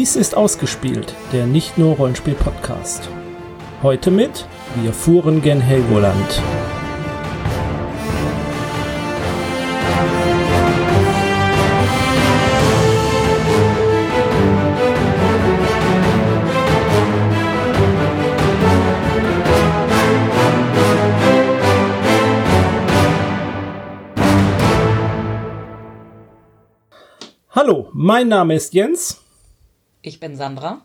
Dies ist ausgespielt, der nicht nur Rollenspiel Podcast. Heute mit Wir fuhren gen Helgoland. Hallo, mein Name ist Jens. Ich bin Sandra.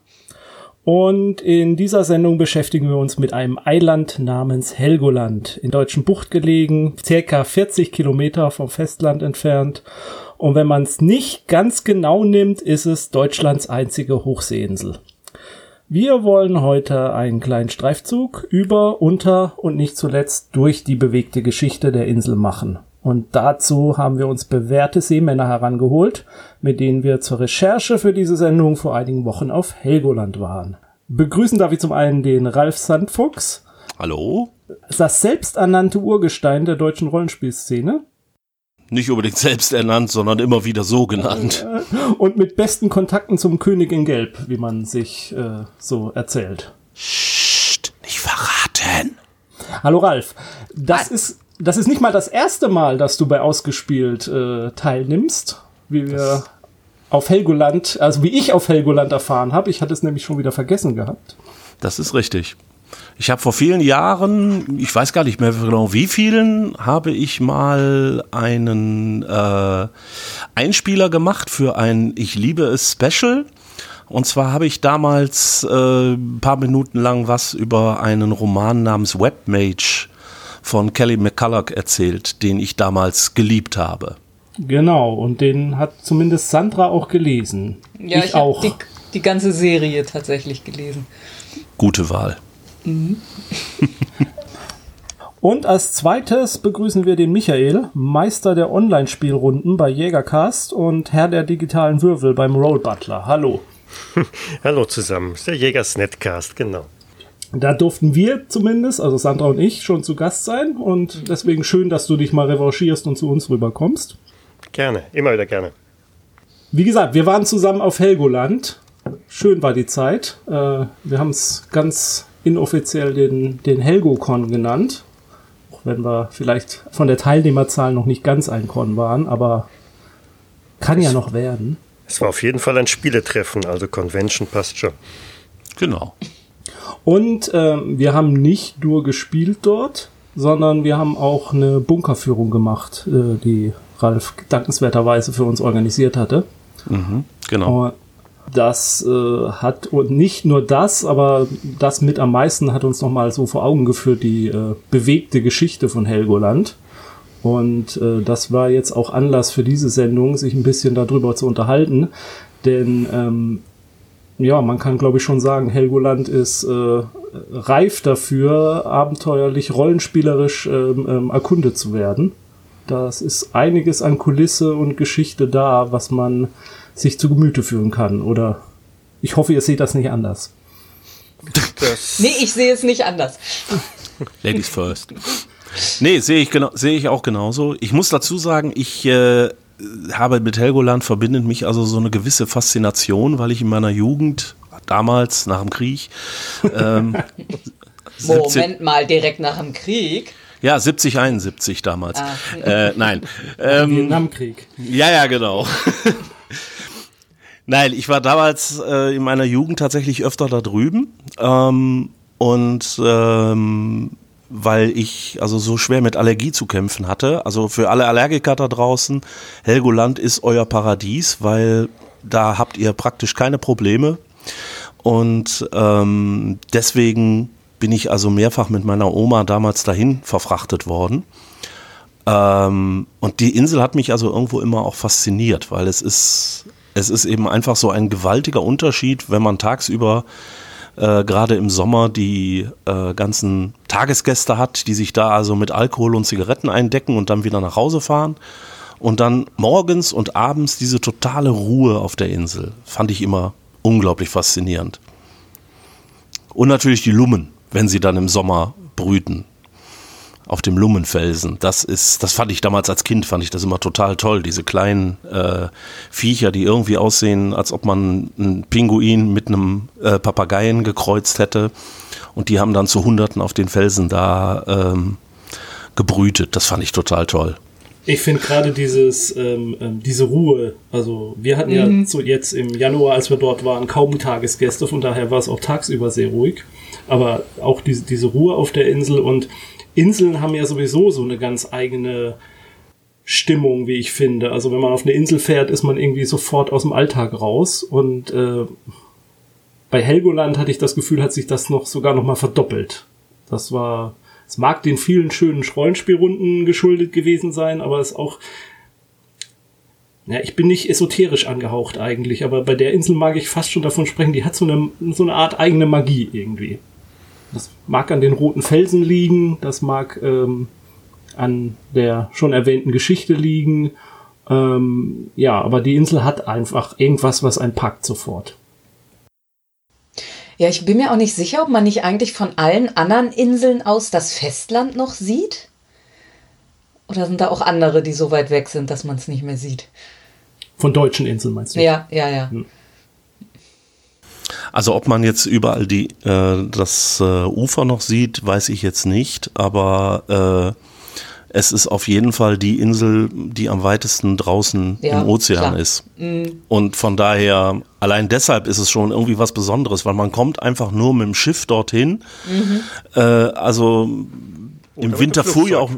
Und in dieser Sendung beschäftigen wir uns mit einem Eiland namens Helgoland, in deutschen Bucht gelegen, circa 40 Kilometer vom Festland entfernt. Und wenn man es nicht ganz genau nimmt, ist es Deutschlands einzige Hochseeinsel. Wir wollen heute einen kleinen Streifzug über, unter und nicht zuletzt durch die bewegte Geschichte der Insel machen. Und dazu haben wir uns bewährte Seemänner herangeholt, mit denen wir zur Recherche für diese Sendung vor einigen Wochen auf Helgoland waren. Begrüßen darf ich zum einen den Ralf Sandfuchs. Hallo? Das selbsternannte Urgestein der deutschen Rollenspielszene. Nicht unbedingt selbst ernannt, sondern immer wieder so genannt. Und mit besten Kontakten zum König in Gelb, wie man sich äh, so erzählt. Psst, nicht verraten. Hallo Ralf, das ist das ist nicht mal das erste Mal, dass du bei Ausgespielt äh, teilnimmst, wie wir das auf Helgoland, also wie ich auf Helgoland erfahren habe. Ich hatte es nämlich schon wieder vergessen gehabt. Das ist richtig. Ich habe vor vielen Jahren, ich weiß gar nicht mehr genau wie vielen, habe ich mal einen äh, Einspieler gemacht für ein Ich liebe es Special. Und zwar habe ich damals äh, ein paar Minuten lang was über einen Roman namens Webmage von Kelly McCulloch erzählt, den ich damals geliebt habe. Genau, und den hat zumindest Sandra auch gelesen. Ja, ich, ich auch. Die, die ganze Serie tatsächlich gelesen. Gute Wahl. Mhm. Und als zweites begrüßen wir den Michael, Meister der Online-Spielrunden bei Jägercast und Herr der digitalen Würfel beim Roll Butler. Hallo. Hallo zusammen, ist der Jägers Netcast, genau. Da durften wir zumindest, also Sandra und ich, schon zu Gast sein. Und deswegen schön, dass du dich mal revanchierst und zu uns rüberkommst. Gerne, immer wieder gerne. Wie gesagt, wir waren zusammen auf Helgoland. Schön war die Zeit. Äh, wir haben es ganz inoffiziell den, den Helgocon genannt. Auch wenn wir vielleicht von der Teilnehmerzahl noch nicht ganz ein Con waren, aber kann ja noch werden. Es war auf jeden Fall ein Spieletreffen, also Convention passt schon. Genau. Und äh, wir haben nicht nur gespielt dort, sondern wir haben auch eine Bunkerführung gemacht, äh, die Ralf dankenswerterweise für uns organisiert hatte. Mhm, genau. Das äh, hat und nicht nur das, aber das mit am meisten hat uns nochmal so vor Augen geführt, die äh, bewegte Geschichte von Helgoland. Und äh, das war jetzt auch Anlass für diese Sendung, sich ein bisschen darüber zu unterhalten. Denn ähm, ja, man kann glaube ich schon sagen, Helgoland ist äh, reif dafür, abenteuerlich, rollenspielerisch ähm, ähm, erkundet zu werden. Das ist einiges an Kulisse und Geschichte da, was man sich zu Gemüte führen kann. Oder ich hoffe, ihr seht das nicht anders. Das nee, ich sehe es nicht anders. Ladies first. Nee, sehe ich, genau, sehe ich auch genauso. Ich muss dazu sagen, ich äh, habe mit Helgoland verbindet mich also so eine gewisse Faszination, weil ich in meiner Jugend, damals nach dem Krieg, ähm, Moment mal, direkt nach dem Krieg. Ja, 70, 71 damals. Ah. Äh, nein. Ähm, Vietnamkrieg. Ja, ja, genau. nein, ich war damals äh, in meiner Jugend tatsächlich öfter da drüben. Ähm, und ähm, weil ich also so schwer mit Allergie zu kämpfen hatte. Also für alle Allergiker da draußen, Helgoland ist euer Paradies, weil da habt ihr praktisch keine Probleme. Und ähm, deswegen bin ich also mehrfach mit meiner Oma damals dahin verfrachtet worden. Ähm, und die Insel hat mich also irgendwo immer auch fasziniert, weil es ist, es ist eben einfach so ein gewaltiger Unterschied, wenn man tagsüber äh, gerade im Sommer die äh, ganzen Tagesgäste hat, die sich da also mit Alkohol und Zigaretten eindecken und dann wieder nach Hause fahren. Und dann morgens und abends diese totale Ruhe auf der Insel. Fand ich immer unglaublich faszinierend. Und natürlich die Lummen, wenn sie dann im Sommer brüten. Auf dem Lummenfelsen. Das ist, das fand ich damals als Kind, fand ich das immer total toll. Diese kleinen äh, Viecher, die irgendwie aussehen, als ob man einen Pinguin mit einem äh, Papageien gekreuzt hätte. Und die haben dann zu Hunderten auf den Felsen da ähm, gebrütet. Das fand ich total toll. Ich finde gerade dieses, ähm, ähm, diese Ruhe, also wir hatten mhm. ja so jetzt im Januar, als wir dort waren, kaum Tagesgäste, von daher war es auch tagsüber sehr ruhig. Aber auch diese, diese Ruhe auf der Insel und Inseln haben ja sowieso so eine ganz eigene Stimmung, wie ich finde. Also wenn man auf eine Insel fährt, ist man irgendwie sofort aus dem Alltag raus und äh, bei Helgoland hatte ich das Gefühl, hat sich das noch sogar noch mal verdoppelt. Das war es mag den vielen schönen Rollenspielrunden geschuldet gewesen sein, aber es auch ja, ich bin nicht esoterisch angehaucht eigentlich, aber bei der Insel mag ich fast schon davon sprechen, die hat so eine, so eine Art eigene Magie irgendwie. Das mag an den roten Felsen liegen, das mag ähm, an der schon erwähnten Geschichte liegen. Ähm, ja, aber die Insel hat einfach irgendwas, was einen packt sofort. Ja, ich bin mir auch nicht sicher, ob man nicht eigentlich von allen anderen Inseln aus das Festland noch sieht. Oder sind da auch andere, die so weit weg sind, dass man es nicht mehr sieht? Von deutschen Inseln meinst du? Ja, ja, ja. Hm. Also ob man jetzt überall die, äh, das äh, Ufer noch sieht, weiß ich jetzt nicht, aber äh, es ist auf jeden Fall die Insel, die am weitesten draußen ja, im Ozean klar. ist. Mhm. Und von daher, allein deshalb ist es schon irgendwie was Besonderes, weil man kommt einfach nur mit dem Schiff dorthin. Mhm. Äh, also im Winter fuhr ja auch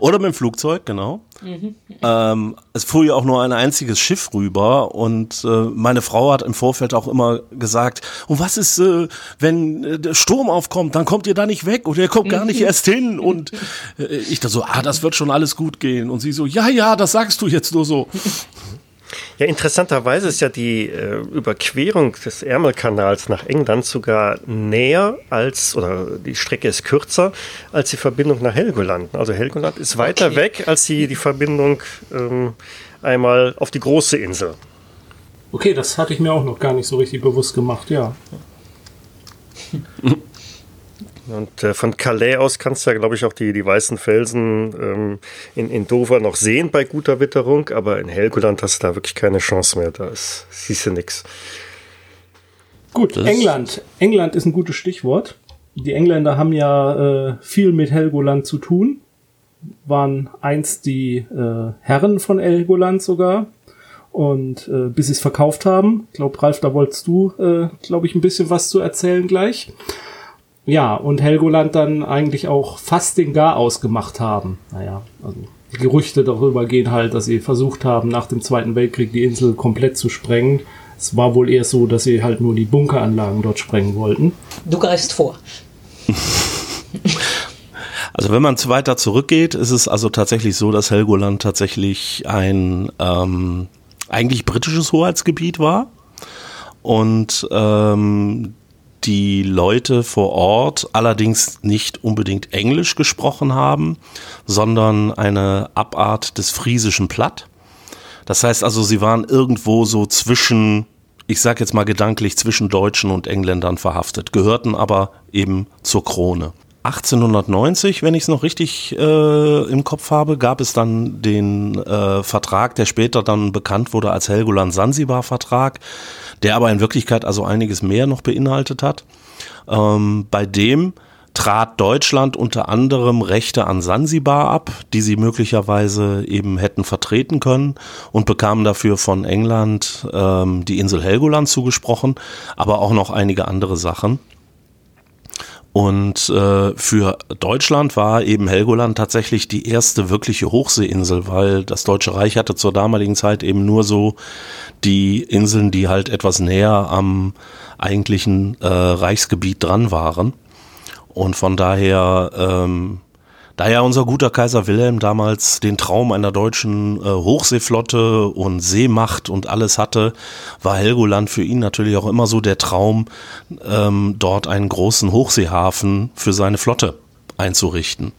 oder mit dem Flugzeug, genau. Mhm. Ähm, es fuhr ja auch nur ein einziges Schiff rüber und äh, meine Frau hat im Vorfeld auch immer gesagt, und was ist, äh, wenn äh, der Sturm aufkommt, dann kommt ihr da nicht weg oder ihr kommt gar nicht erst hin und äh, ich da so, ah, das wird schon alles gut gehen und sie so, ja, ja, das sagst du jetzt nur so. Ja, interessanterweise ist ja die äh, Überquerung des Ärmelkanals nach England sogar näher als, oder die Strecke ist kürzer als die Verbindung nach Helgoland. Also Helgoland ist weiter okay. weg als die, die Verbindung ähm, einmal auf die große Insel. Okay, das hatte ich mir auch noch gar nicht so richtig bewusst gemacht, ja. Und äh, von Calais aus kannst du ja, glaube ich, auch die, die weißen Felsen ähm, in, in Dover noch sehen bei guter Witterung, aber in Helgoland hast du da wirklich keine Chance mehr. Da ist, siehst du nichts. Gut, das England. England ist ein gutes Stichwort. Die Engländer haben ja äh, viel mit Helgoland zu tun. Waren einst die äh, Herren von Helgoland sogar. Und äh, bis sie es verkauft haben. Ich glaube, Ralf, da wolltest du, äh, glaube ich, ein bisschen was zu erzählen gleich. Ja, und Helgoland dann eigentlich auch fast den Gar ausgemacht haben. Naja, also die Gerüchte darüber gehen halt, dass sie versucht haben, nach dem Zweiten Weltkrieg die Insel komplett zu sprengen. Es war wohl eher so, dass sie halt nur die Bunkeranlagen dort sprengen wollten. Du greifst vor. Also wenn man weiter zurückgeht, ist es also tatsächlich so, dass Helgoland tatsächlich ein ähm, eigentlich britisches Hoheitsgebiet war. Und ähm, die Leute vor Ort allerdings nicht unbedingt Englisch gesprochen haben, sondern eine Abart des friesischen Platt. Das heißt also, sie waren irgendwo so zwischen, ich sag jetzt mal gedanklich, zwischen Deutschen und Engländern verhaftet, gehörten aber eben zur Krone. 1890, wenn ich es noch richtig äh, im Kopf habe, gab es dann den äh, Vertrag, der später dann bekannt wurde als Helgoland-Sansibar-Vertrag der aber in Wirklichkeit also einiges mehr noch beinhaltet hat. Ähm, bei dem trat Deutschland unter anderem Rechte an Sansibar ab, die sie möglicherweise eben hätten vertreten können und bekamen dafür von England ähm, die Insel Helgoland zugesprochen, aber auch noch einige andere Sachen. Und äh, für Deutschland war eben Helgoland tatsächlich die erste wirkliche Hochseeinsel, weil das Deutsche Reich hatte zur damaligen Zeit eben nur so die Inseln, die halt etwas näher am eigentlichen äh, Reichsgebiet dran waren. Und von daher ähm, da ja unser guter Kaiser Wilhelm damals den Traum einer deutschen äh, Hochseeflotte und Seemacht und alles hatte, war Helgoland für ihn natürlich auch immer so der Traum, ähm, dort einen großen Hochseehafen für seine Flotte einzurichten.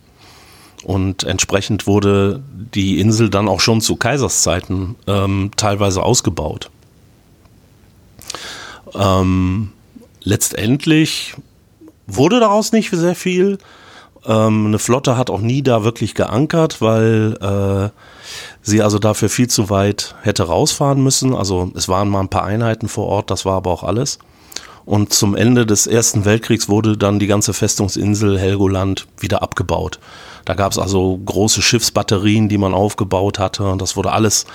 Und entsprechend wurde die Insel dann auch schon zu Kaiserszeiten ähm, teilweise ausgebaut. Ähm, letztendlich wurde daraus nicht sehr viel. Ähm, eine Flotte hat auch nie da wirklich geankert, weil äh, sie also dafür viel zu weit hätte rausfahren müssen. Also es waren mal ein paar Einheiten vor Ort, das war aber auch alles. Und zum Ende des Ersten Weltkriegs wurde dann die ganze Festungsinsel Helgoland wieder abgebaut. Da gab es also große Schiffsbatterien, die man aufgebaut hatte. Und das wurde alles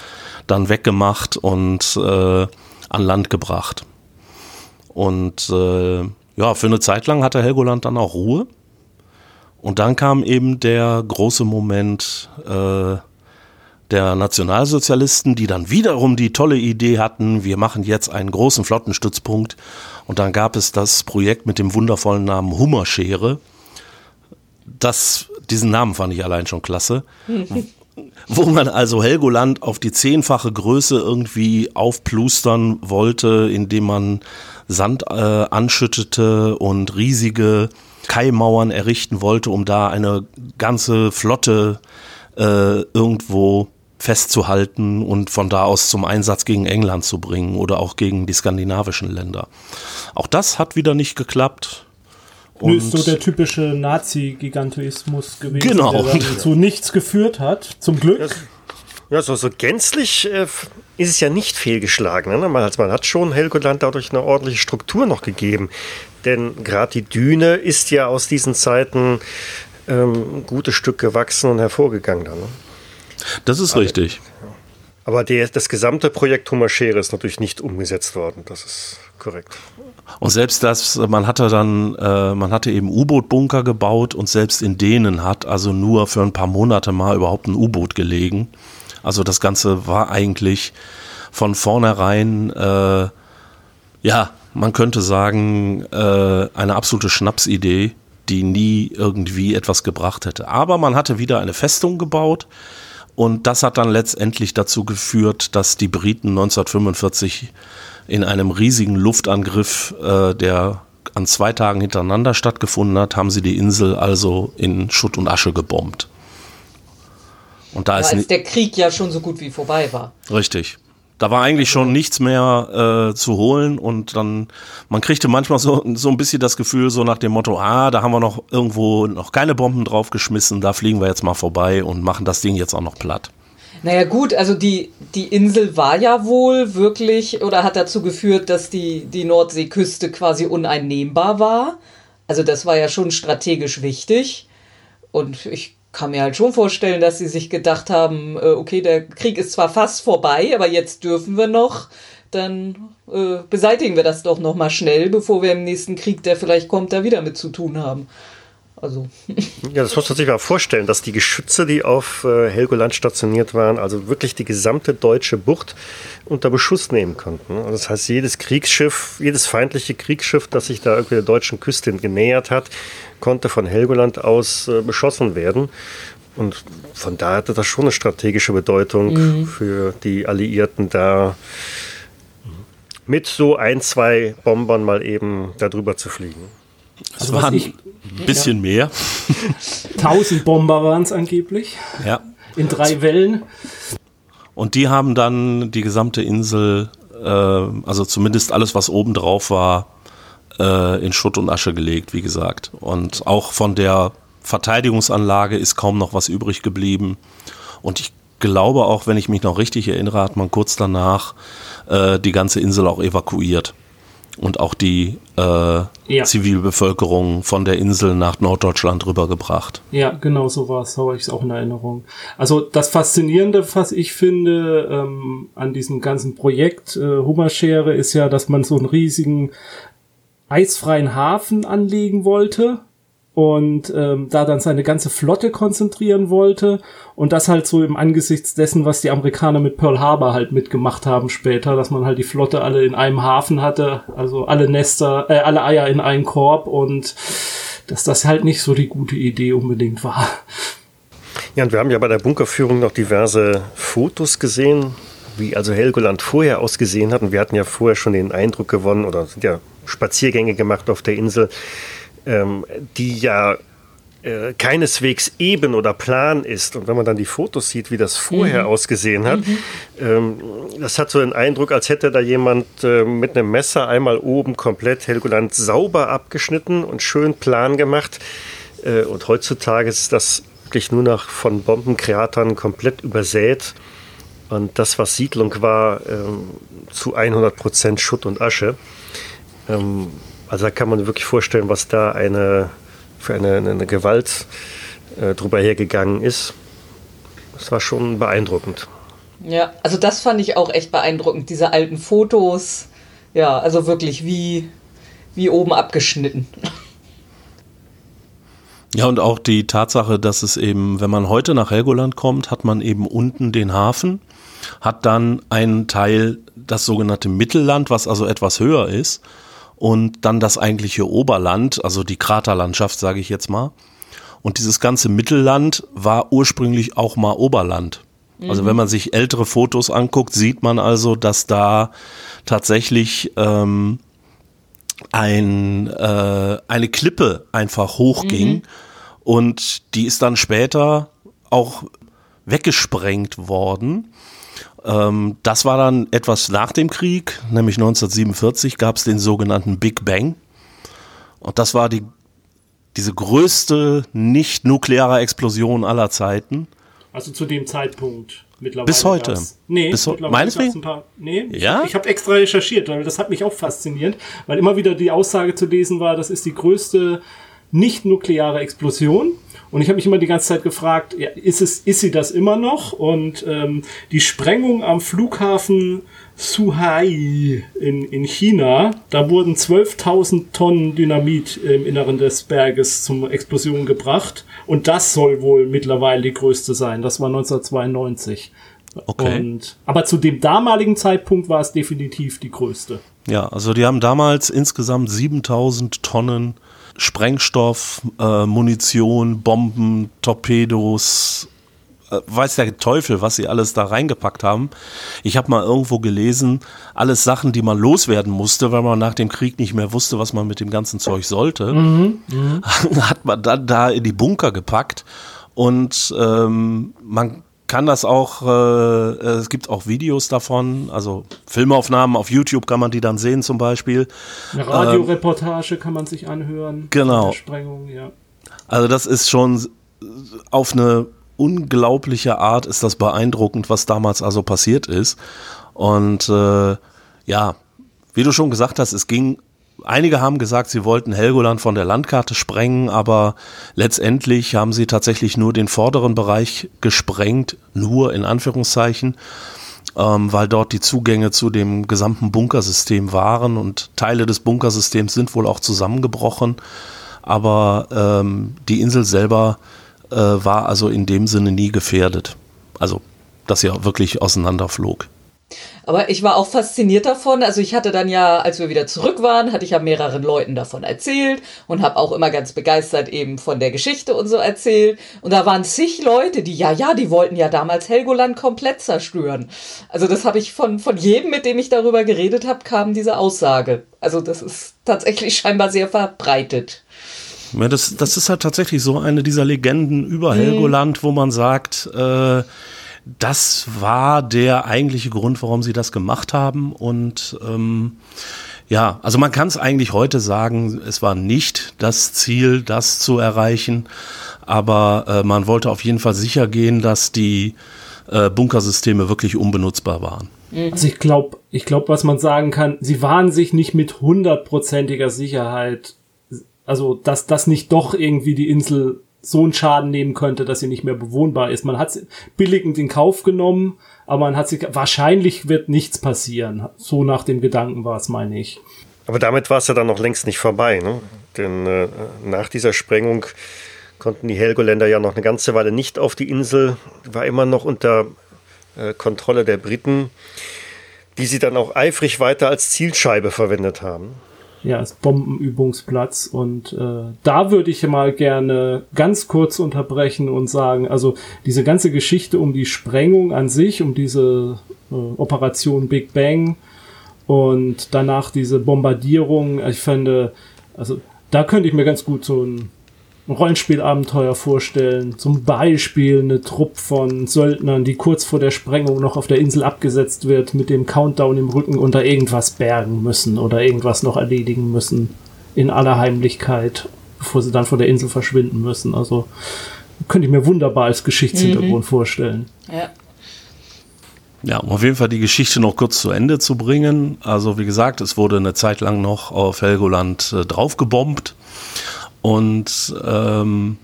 dann weggemacht und äh, an Land gebracht. Und äh, ja, für eine Zeit lang hatte Helgoland dann auch Ruhe. Und dann kam eben der große Moment äh, der Nationalsozialisten, die dann wiederum die tolle Idee hatten, wir machen jetzt einen großen Flottenstützpunkt. Und dann gab es das Projekt mit dem wundervollen Namen Hummerschere. Das, diesen Namen fand ich allein schon klasse. wo man also Helgoland auf die zehnfache Größe irgendwie aufplustern wollte, indem man Sand äh, anschüttete und riesige Kaimauern errichten wollte, um da eine ganze Flotte äh, irgendwo festzuhalten und von da aus zum Einsatz gegen England zu bringen oder auch gegen die skandinavischen Länder. Auch das hat wieder nicht geklappt. Und ist so der typische Nazi-Gigantismus gewesen, genau. der zu nichts geführt hat. Zum Glück. Ja, so, so gänzlich äh, ist es ja nicht fehlgeschlagen. Ne? Man, also man hat schon Helgoland dadurch eine ordentliche Struktur noch gegeben. Denn gerade die Düne ist ja aus diesen Zeiten ähm, ein gutes Stück gewachsen und hervorgegangen. Dann, ne? Das ist aber, richtig. Aber der, das gesamte Projekt Hummerschere ist natürlich nicht umgesetzt worden. Das ist korrekt. Und selbst das, man hatte dann, äh, man hatte eben U-Boot-Bunker gebaut und selbst in denen hat also nur für ein paar Monate mal überhaupt ein U-Boot gelegen. Also das Ganze war eigentlich von vornherein, äh, ja, man könnte sagen, äh, eine absolute Schnapsidee, die nie irgendwie etwas gebracht hätte. Aber man hatte wieder eine Festung gebaut und das hat dann letztendlich dazu geführt, dass die Briten 1945 in einem riesigen Luftangriff, äh, der an zwei Tagen hintereinander stattgefunden hat, haben sie die Insel also in Schutt und Asche gebombt. Und da ja, ist als der Krieg ja schon so gut wie vorbei war. Richtig. Da war eigentlich schon nichts mehr äh, zu holen und dann, man kriegte manchmal so, so ein bisschen das Gefühl, so nach dem Motto, ah, da haben wir noch irgendwo noch keine Bomben draufgeschmissen, da fliegen wir jetzt mal vorbei und machen das Ding jetzt auch noch platt. Naja gut, also die, die Insel war ja wohl wirklich oder hat dazu geführt, dass die, die Nordseeküste quasi uneinnehmbar war. Also das war ja schon strategisch wichtig. Und ich kann mir halt schon vorstellen, dass sie sich gedacht haben, äh, okay, der Krieg ist zwar fast vorbei, aber jetzt dürfen wir noch, dann äh, beseitigen wir das doch noch mal schnell, bevor wir im nächsten Krieg, der vielleicht kommt, da wieder mit zu tun haben. Also. Ja, das muss man sich mal vorstellen, dass die Geschütze, die auf äh, Helgoland stationiert waren, also wirklich die gesamte deutsche Bucht unter Beschuss nehmen konnten. Das heißt, jedes Kriegsschiff, jedes feindliche Kriegsschiff, das sich da irgendwie der deutschen Küste genähert hat, konnte von Helgoland aus äh, beschossen werden. Und von daher hatte das schon eine strategische Bedeutung mhm. für die Alliierten da mit so ein, zwei Bombern mal eben darüber zu fliegen. Also es waren ich, ein bisschen ja. mehr. 1000 Bomber waren es angeblich. Ja. In drei Wellen. Und die haben dann die gesamte Insel, äh, also zumindest alles, was oben drauf war, äh, in Schutt und Asche gelegt, wie gesagt. Und auch von der Verteidigungsanlage ist kaum noch was übrig geblieben. Und ich glaube auch, wenn ich mich noch richtig erinnere, hat man kurz danach äh, die ganze Insel auch evakuiert und auch die äh, ja. Zivilbevölkerung von der Insel nach Norddeutschland rübergebracht. Ja, genau so war es, habe ich es auch in Erinnerung. Also das Faszinierende, was ich finde ähm, an diesem ganzen Projekt äh, Hummerschere, ist ja, dass man so einen riesigen eisfreien Hafen anlegen wollte und ähm, da dann seine ganze Flotte konzentrieren wollte und das halt so im Angesichts dessen, was die Amerikaner mit Pearl Harbor halt mitgemacht haben später, dass man halt die Flotte alle in einem Hafen hatte, also alle Nester, äh, alle Eier in einen Korb und dass das halt nicht so die gute Idee unbedingt war. Ja, und wir haben ja bei der Bunkerführung noch diverse Fotos gesehen, wie also Helgoland vorher ausgesehen hat. Und wir hatten ja vorher schon den Eindruck gewonnen oder sind ja Spaziergänge gemacht auf der Insel, ähm, die ja äh, keineswegs eben oder plan ist. Und wenn man dann die Fotos sieht, wie das vorher mhm. ausgesehen hat, mhm. ähm, das hat so den Eindruck, als hätte da jemand äh, mit einem Messer einmal oben komplett Helgoland sauber abgeschnitten und schön plan gemacht. Äh, und heutzutage ist das wirklich nur noch von Bombenkraterern komplett übersät. Und das, was Siedlung war, ähm, zu 100 Prozent Schutt und Asche. Ähm, also da kann man wirklich vorstellen, was da eine, für eine, eine Gewalt äh, drüber hergegangen ist. Das war schon beeindruckend. Ja, also das fand ich auch echt beeindruckend, diese alten Fotos. Ja, also wirklich wie, wie oben abgeschnitten. Ja, und auch die Tatsache, dass es eben, wenn man heute nach Helgoland kommt, hat man eben unten den Hafen, hat dann einen Teil, das sogenannte Mittelland, was also etwas höher ist, und dann das eigentliche Oberland, also die Kraterlandschaft, sage ich jetzt mal. Und dieses ganze Mittelland war ursprünglich auch mal Oberland. Also wenn man sich ältere Fotos anguckt, sieht man also, dass da tatsächlich ähm, ein, äh, eine Klippe einfach hochging mhm. und die ist dann später auch weggesprengt worden. Ähm, das war dann etwas nach dem Krieg, nämlich 1947 gab es den sogenannten Big Bang. Und das war die, diese größte nicht-nukleare Explosion aller Zeiten. Also zu dem Zeitpunkt mittlerweile. Bis heute. Das, nee, Bis ho meinetwegen? Paar, nee, ja? ich, ich habe extra recherchiert, weil das hat mich auch fasziniert, weil immer wieder die Aussage zu lesen war, das ist die größte nicht-nukleare Explosion. Und ich habe mich immer die ganze Zeit gefragt, ja, ist, es, ist sie das immer noch? Und ähm, die Sprengung am Flughafen Suhai in, in China, da wurden 12.000 Tonnen Dynamit im Inneren des Berges zum Explosion gebracht. Und das soll wohl mittlerweile die größte sein. Das war 1992. Okay. Und, aber zu dem damaligen Zeitpunkt war es definitiv die größte. Ja, also die haben damals insgesamt 7000 Tonnen Sprengstoff, äh, Munition, Bomben, Torpedos, äh, weiß der Teufel, was sie alles da reingepackt haben. Ich habe mal irgendwo gelesen, alles Sachen, die man loswerden musste, weil man nach dem Krieg nicht mehr wusste, was man mit dem ganzen Zeug sollte, mhm, hat man dann da in die Bunker gepackt. Und ähm, man kann das auch, äh, es gibt auch Videos davon, also Filmaufnahmen auf YouTube kann man die dann sehen zum Beispiel. Eine Radioreportage ähm, kann man sich anhören. Genau. Sprengung, ja. Also das ist schon auf eine unglaubliche Art ist das beeindruckend, was damals also passiert ist. Und äh, ja, wie du schon gesagt hast, es ging Einige haben gesagt, sie wollten Helgoland von der Landkarte sprengen, aber letztendlich haben sie tatsächlich nur den vorderen Bereich gesprengt, nur in Anführungszeichen, ähm, weil dort die Zugänge zu dem gesamten Bunkersystem waren und Teile des Bunkersystems sind wohl auch zusammengebrochen. Aber ähm, die Insel selber äh, war also in dem Sinne nie gefährdet. Also, dass sie auch wirklich auseinanderflog. Aber ich war auch fasziniert davon. Also ich hatte dann ja, als wir wieder zurück waren, hatte ich ja mehreren Leuten davon erzählt und habe auch immer ganz begeistert eben von der Geschichte und so erzählt. Und da waren zig Leute, die ja, ja, die wollten ja damals Helgoland komplett zerstören. Also das habe ich von, von jedem, mit dem ich darüber geredet habe, kam diese Aussage. Also das ist tatsächlich scheinbar sehr verbreitet. Ja, das, das ist halt tatsächlich so eine dieser Legenden über mhm. Helgoland, wo man sagt, äh, das war der eigentliche Grund, warum sie das gemacht haben. Und ähm, ja, also man kann es eigentlich heute sagen, es war nicht das Ziel, das zu erreichen, aber äh, man wollte auf jeden Fall sicher gehen, dass die äh, Bunkersysteme wirklich unbenutzbar waren. Mhm. Also ich glaube, ich glaube, was man sagen kann, sie waren sich nicht mit hundertprozentiger Sicherheit, also dass das nicht doch irgendwie die Insel so einen Schaden nehmen könnte, dass sie nicht mehr bewohnbar ist. Man hat es billigend in Kauf genommen, aber man hat sich, wahrscheinlich wird nichts passieren. So nach dem Gedanken war es, meine ich. Aber damit war es ja dann noch längst nicht vorbei, ne? Denn äh, nach dieser Sprengung konnten die Helgoländer ja noch eine ganze Weile nicht auf die Insel, war immer noch unter äh, Kontrolle der Briten, die sie dann auch eifrig weiter als Zielscheibe verwendet haben ja, als Bombenübungsplatz. Und äh, da würde ich mal gerne ganz kurz unterbrechen und sagen, also diese ganze Geschichte um die Sprengung an sich, um diese äh, Operation Big Bang und danach diese Bombardierung, ich finde, also da könnte ich mir ganz gut so ein Rollenspielabenteuer vorstellen. Zum Beispiel eine Truppe von Söldnern, die kurz vor der Sprengung noch auf der Insel abgesetzt wird, mit dem Countdown im Rücken unter irgendwas bergen müssen oder irgendwas noch erledigen müssen. In aller Heimlichkeit. bevor sie dann von der Insel verschwinden müssen. Also könnte ich mir wunderbar als Geschichtshintergrund mhm. vorstellen. Ja. Ja, um auf jeden Fall die Geschichte noch kurz zu Ende zu bringen. Also wie gesagt, es wurde eine Zeit lang noch auf Helgoland äh, draufgebombt und ähm,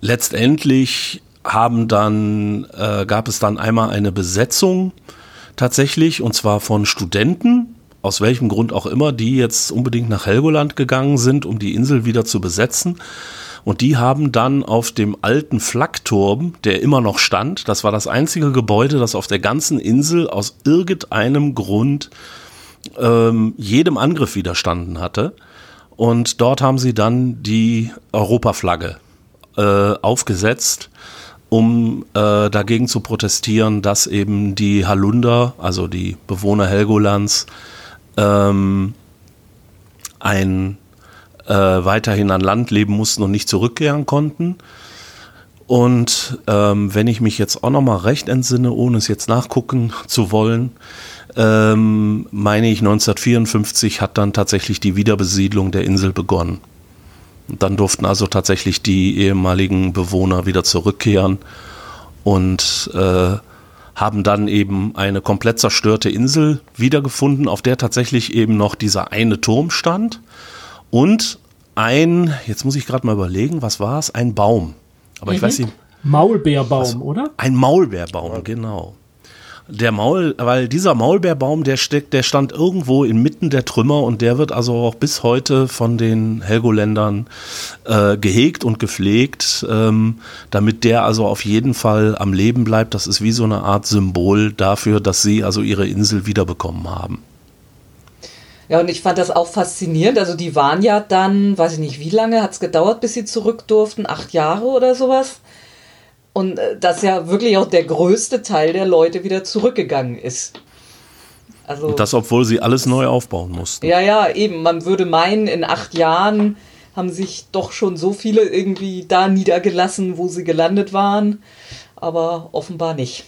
letztendlich haben dann äh, gab es dann einmal eine Besetzung tatsächlich und zwar von Studenten aus welchem Grund auch immer, die jetzt unbedingt nach Helgoland gegangen sind, um die Insel wieder zu besetzen. Und die haben dann auf dem alten Flakturm, der immer noch stand, das war das einzige Gebäude, das auf der ganzen Insel aus irgendeinem Grund ähm, jedem Angriff widerstanden hatte. Und dort haben sie dann die Europaflagge äh, aufgesetzt, um äh, dagegen zu protestieren, dass eben die Halunder, also die Bewohner Helgolands, ähm, ein äh, weiterhin an Land leben mussten und nicht zurückkehren konnten. Und ähm, wenn ich mich jetzt auch noch mal recht entsinne, ohne es jetzt nachgucken zu wollen, ähm, meine ich 1954 hat dann tatsächlich die Wiederbesiedlung der Insel begonnen. Und dann durften also tatsächlich die ehemaligen Bewohner wieder zurückkehren und äh, haben dann eben eine komplett zerstörte Insel wiedergefunden, auf der tatsächlich eben noch dieser eine Turm stand und ein, jetzt muss ich gerade mal überlegen, was war es? Ein Baum. Aber mhm. ich weiß nicht. Maulbeerbaum, was, oder? Ein Maulbeerbaum, genau der Maul, weil dieser Maulbeerbaum, der steckt, der stand irgendwo inmitten der Trümmer und der wird also auch bis heute von den Helgoländern äh, gehegt und gepflegt, ähm, damit der also auf jeden Fall am Leben bleibt. Das ist wie so eine Art Symbol dafür, dass sie also ihre Insel wiederbekommen haben. Ja, und ich fand das auch faszinierend. Also die waren ja dann, weiß ich nicht, wie lange hat es gedauert, bis sie zurück durften? Acht Jahre oder sowas? Und äh, dass ja wirklich auch der größte Teil der Leute wieder zurückgegangen ist. Also, Und das, obwohl sie alles neu aufbauen mussten. Ja, ja, eben. Man würde meinen, in acht Jahren haben sich doch schon so viele irgendwie da niedergelassen, wo sie gelandet waren aber offenbar nicht.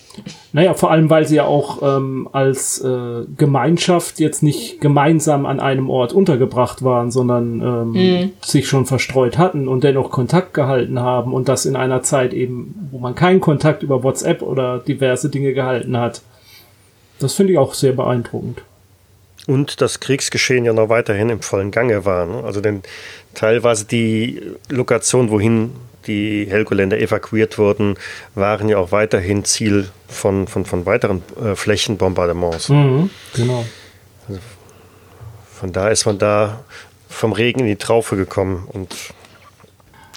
Naja, vor allem, weil sie ja auch ähm, als äh, Gemeinschaft jetzt nicht gemeinsam an einem Ort untergebracht waren, sondern ähm, mhm. sich schon verstreut hatten und dennoch Kontakt gehalten haben und das in einer Zeit eben, wo man keinen Kontakt über WhatsApp oder diverse Dinge gehalten hat. Das finde ich auch sehr beeindruckend. Und das Kriegsgeschehen ja noch weiterhin im vollen Gange war. Ne? Also denn teilweise die Lokation, wohin die Helgoländer evakuiert wurden, waren ja auch weiterhin Ziel von, von, von weiteren äh, Flächenbombardements. Mhm, genau. Also von da ist man da vom Regen in die Traufe gekommen. Und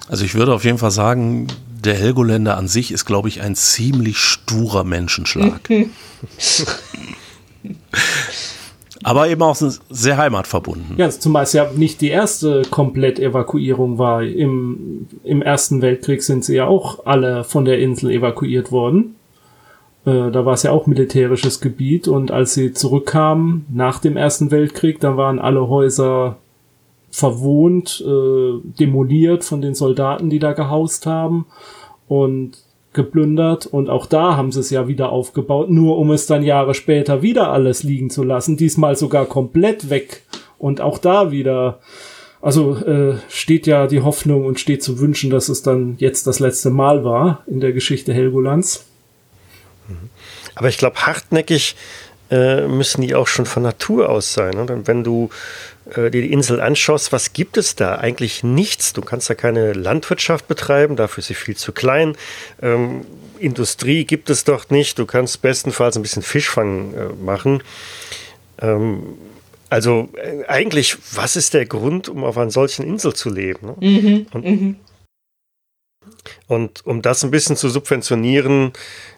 also ich würde auf jeden Fall sagen, der Helgoländer an sich ist, glaube ich, ein ziemlich sturer Menschenschlag. aber eben auch sehr heimatverbunden. Ja, zumal es ja nicht die erste Komplett-Evakuierung war. Im, Im Ersten Weltkrieg sind sie ja auch alle von der Insel evakuiert worden. Äh, da war es ja auch militärisches Gebiet und als sie zurückkamen nach dem Ersten Weltkrieg, dann waren alle Häuser verwohnt, äh, demoliert von den Soldaten, die da gehaust haben. Und geplündert und auch da haben sie es ja wieder aufgebaut, nur um es dann Jahre später wieder alles liegen zu lassen, diesmal sogar komplett weg und auch da wieder, also äh, steht ja die Hoffnung und steht zu wünschen, dass es dann jetzt das letzte Mal war in der Geschichte Helgolands. Aber ich glaube, hartnäckig äh, müssen die auch schon von Natur aus sein. Und wenn du die Insel anschaust, was gibt es da? Eigentlich nichts. Du kannst da keine Landwirtschaft betreiben, dafür ist sie viel zu klein. Ähm, Industrie gibt es dort nicht. Du kannst bestenfalls ein bisschen Fischfang äh, machen. Ähm, also äh, eigentlich, was ist der Grund, um auf einer solchen Insel zu leben? Ne? Mhm, und, mhm. und um das ein bisschen zu subventionieren,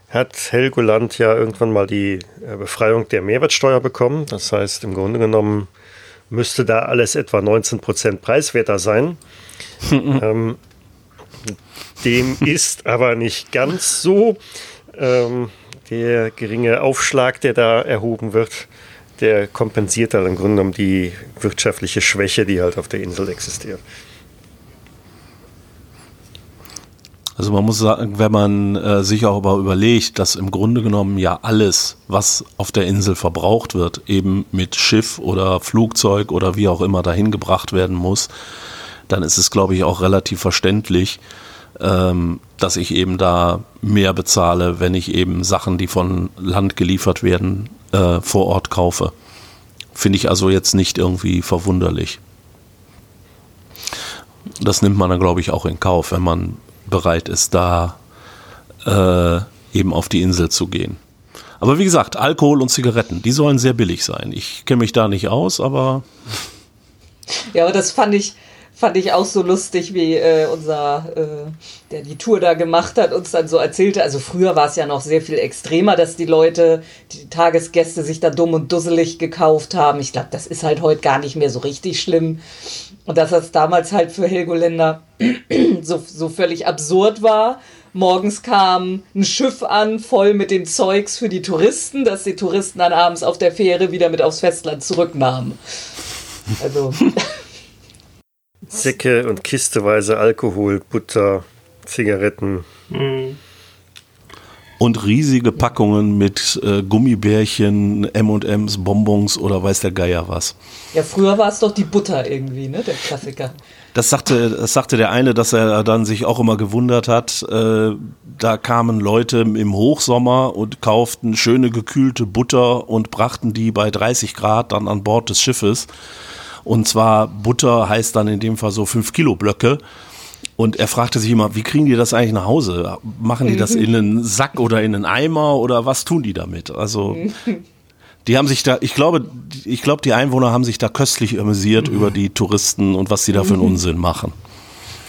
hat Helgoland ja irgendwann mal die äh, Befreiung der Mehrwertsteuer bekommen. Das heißt, im Grunde genommen müsste da alles etwa 19% preiswerter sein. ähm, dem ist aber nicht ganz so. Ähm, der geringe Aufschlag, der da erhoben wird, der kompensiert dann im Grunde genommen die wirtschaftliche Schwäche, die halt auf der Insel existiert. Also man muss sagen, wenn man äh, sich auch aber überlegt, dass im Grunde genommen ja alles, was auf der Insel verbraucht wird, eben mit Schiff oder Flugzeug oder wie auch immer dahin gebracht werden muss, dann ist es, glaube ich, auch relativ verständlich, ähm, dass ich eben da mehr bezahle, wenn ich eben Sachen, die von Land geliefert werden, äh, vor Ort kaufe. Finde ich also jetzt nicht irgendwie verwunderlich. Das nimmt man dann, glaube ich, auch in Kauf, wenn man bereit ist, da äh, eben auf die Insel zu gehen. Aber wie gesagt, Alkohol und Zigaretten, die sollen sehr billig sein. Ich kenne mich da nicht aus, aber. Ja, aber das fand ich, fand ich auch so lustig, wie äh, unser, äh, der die Tour da gemacht hat, uns dann so erzählte. Also früher war es ja noch sehr viel extremer, dass die Leute, die Tagesgäste sich da dumm und dusselig gekauft haben. Ich glaube, das ist halt heute gar nicht mehr so richtig schlimm. Und dass das damals halt für Helgoländer so, so völlig absurd war. Morgens kam ein Schiff an, voll mit dem Zeugs für die Touristen, dass die Touristen dann abends auf der Fähre wieder mit aufs Festland zurücknahmen. Also. Säcke und kisteweise Alkohol, Butter, Zigaretten. Mhm. Und riesige Packungen mit äh, Gummibärchen, M&M's, Bonbons oder weiß der Geier was. Ja, früher war es doch die Butter irgendwie, ne, der Klassiker. Das sagte, das sagte der eine, dass er dann sich auch immer gewundert hat. Äh, da kamen Leute im Hochsommer und kauften schöne gekühlte Butter und brachten die bei 30 Grad dann an Bord des Schiffes. Und zwar Butter heißt dann in dem Fall so 5 Kilo Blöcke. Und er fragte sich immer, wie kriegen die das eigentlich nach Hause? Machen die das in einen Sack oder in einen Eimer oder was tun die damit? Also die haben sich da, ich glaube, ich glaube, die Einwohner haben sich da köstlich amüsiert mhm. über die Touristen und was sie da für einen Unsinn machen.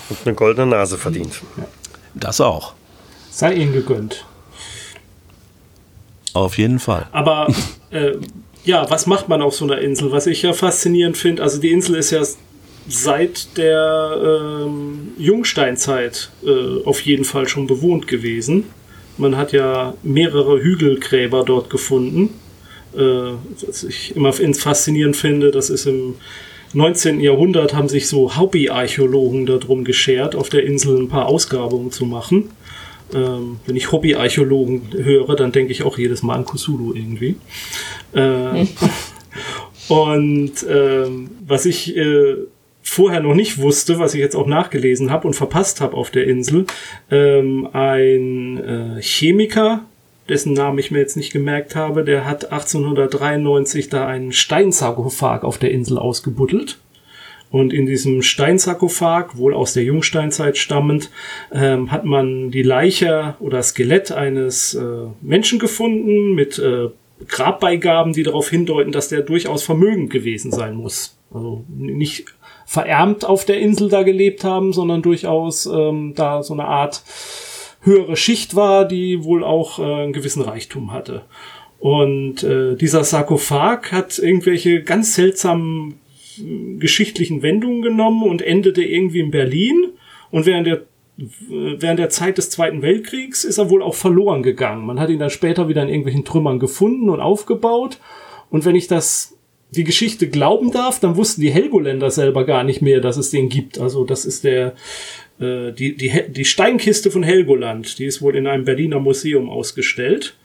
Und eine goldene Nase verdient. Das auch. Sei ihnen gegönnt. Auf jeden Fall. Aber äh, ja, was macht man auf so einer Insel? Was ich ja faszinierend finde, also die Insel ist ja seit der ähm, Jungsteinzeit äh, auf jeden Fall schon bewohnt gewesen. Man hat ja mehrere Hügelgräber dort gefunden. Äh, was ich immer faszinierend finde, das ist im 19. Jahrhundert haben sich so Hobbyarchäologen darum geschert, auf der Insel ein paar Ausgrabungen zu machen. Ähm, wenn ich Hobbyarchäologen höre, dann denke ich auch jedes Mal an Kusulu irgendwie. Äh, und ähm, was ich äh, vorher noch nicht wusste, was ich jetzt auch nachgelesen habe und verpasst habe auf der Insel, ähm, ein äh, Chemiker, dessen Namen ich mir jetzt nicht gemerkt habe, der hat 1893 da einen Steinsarkophag auf der Insel ausgebuddelt. Und in diesem Steinsarkophag, wohl aus der Jungsteinzeit stammend, ähm, hat man die Leiche oder Skelett eines äh, Menschen gefunden mit äh, Grabbeigaben, die darauf hindeuten, dass der durchaus vermögend gewesen sein muss. Also nicht verärmt auf der Insel da gelebt haben, sondern durchaus ähm, da so eine Art höhere Schicht war, die wohl auch äh, einen gewissen Reichtum hatte. Und äh, dieser Sarkophag hat irgendwelche ganz seltsamen äh, geschichtlichen Wendungen genommen und endete irgendwie in Berlin. Und während der während der Zeit des Zweiten Weltkriegs ist er wohl auch verloren gegangen. Man hat ihn dann später wieder in irgendwelchen Trümmern gefunden und aufgebaut. Und wenn ich das die Geschichte glauben darf, dann wussten die Helgoländer selber gar nicht mehr, dass es den gibt. Also das ist der äh, die, die, die Steinkiste von Helgoland, die ist wohl in einem Berliner Museum ausgestellt.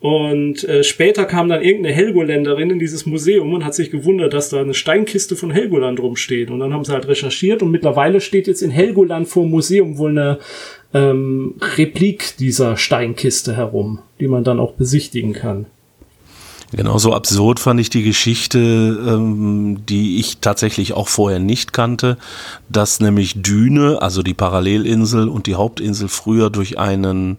Und äh, später kam dann irgendeine Helgoländerin in dieses Museum und hat sich gewundert, dass da eine Steinkiste von Helgoland rumsteht. Und dann haben sie halt recherchiert und mittlerweile steht jetzt in Helgoland vor dem Museum wohl eine ähm, Replik dieser Steinkiste herum, die man dann auch besichtigen kann. Genauso absurd fand ich die Geschichte, ähm, die ich tatsächlich auch vorher nicht kannte, dass nämlich Düne, also die Parallelinsel und die Hauptinsel früher durch einen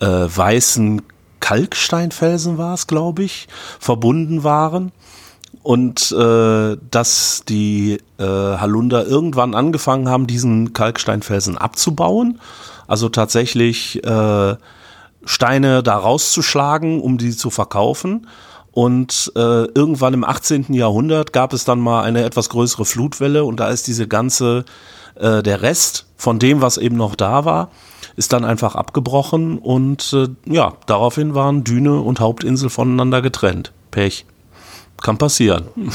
äh, weißen Kalksteinfelsen war es, glaube ich, verbunden waren. Und äh, dass die äh, Halunder irgendwann angefangen haben, diesen Kalksteinfelsen abzubauen, also tatsächlich äh, Steine da rauszuschlagen, um die zu verkaufen und äh, irgendwann im 18. Jahrhundert gab es dann mal eine etwas größere Flutwelle und da ist diese ganze, äh, der Rest von dem, was eben noch da war, ist dann einfach abgebrochen und äh, ja, daraufhin waren Düne und Hauptinsel voneinander getrennt. Pech. Kann passieren.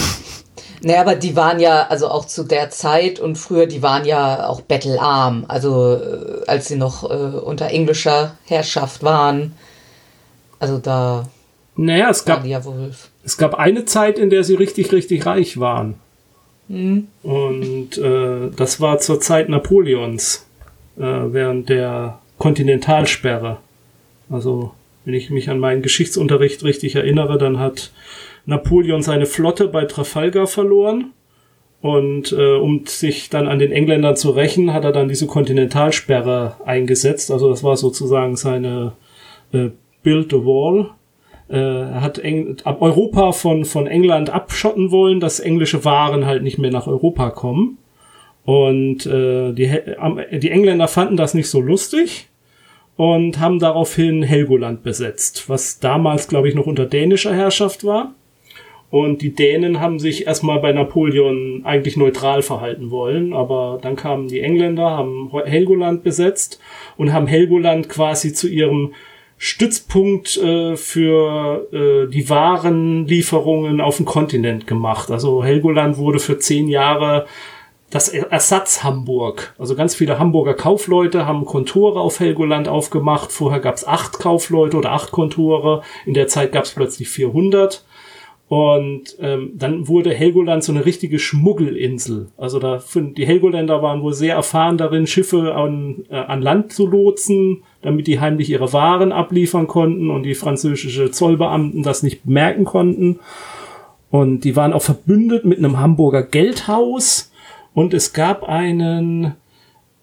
Naja, aber die waren ja, also auch zu der Zeit und früher, die waren ja auch bettelarm. Also äh, als sie noch äh, unter englischer Herrschaft waren. Also da naja, es gab, es gab eine Zeit, in der sie richtig, richtig reich waren. Mhm. Und äh, das war zur Zeit Napoleons, äh, während der Kontinentalsperre. Also, wenn ich mich an meinen Geschichtsunterricht richtig erinnere, dann hat Napoleon seine Flotte bei Trafalgar verloren. Und äh, um sich dann an den Engländern zu rächen, hat er dann diese Kontinentalsperre eingesetzt. Also das war sozusagen seine äh, Build the Wall. Äh, hat Eng Europa von, von England abschotten wollen, dass englische Waren halt nicht mehr nach Europa kommen. Und äh, die, die Engländer fanden das nicht so lustig und haben daraufhin Helgoland besetzt, was damals, glaube ich, noch unter dänischer Herrschaft war. Und die Dänen haben sich erstmal bei Napoleon eigentlich neutral verhalten wollen, aber dann kamen die Engländer, haben Helgoland besetzt und haben Helgoland quasi zu ihrem Stützpunkt äh, für äh, die Warenlieferungen auf den Kontinent gemacht. Also Helgoland wurde für zehn Jahre das Ersatz Hamburg. Also ganz viele Hamburger Kaufleute haben Kontore auf Helgoland aufgemacht. Vorher gab es acht Kaufleute oder acht Kontore. In der Zeit gab es plötzlich 400. Und ähm, dann wurde Helgoland so eine richtige Schmuggelinsel. Also da die Helgoländer waren wohl sehr erfahren darin, Schiffe an, äh, an Land zu lotsen, damit die heimlich ihre Waren abliefern konnten und die französische Zollbeamten das nicht merken konnten. Und die waren auch verbündet mit einem Hamburger Geldhaus. Und es gab einen,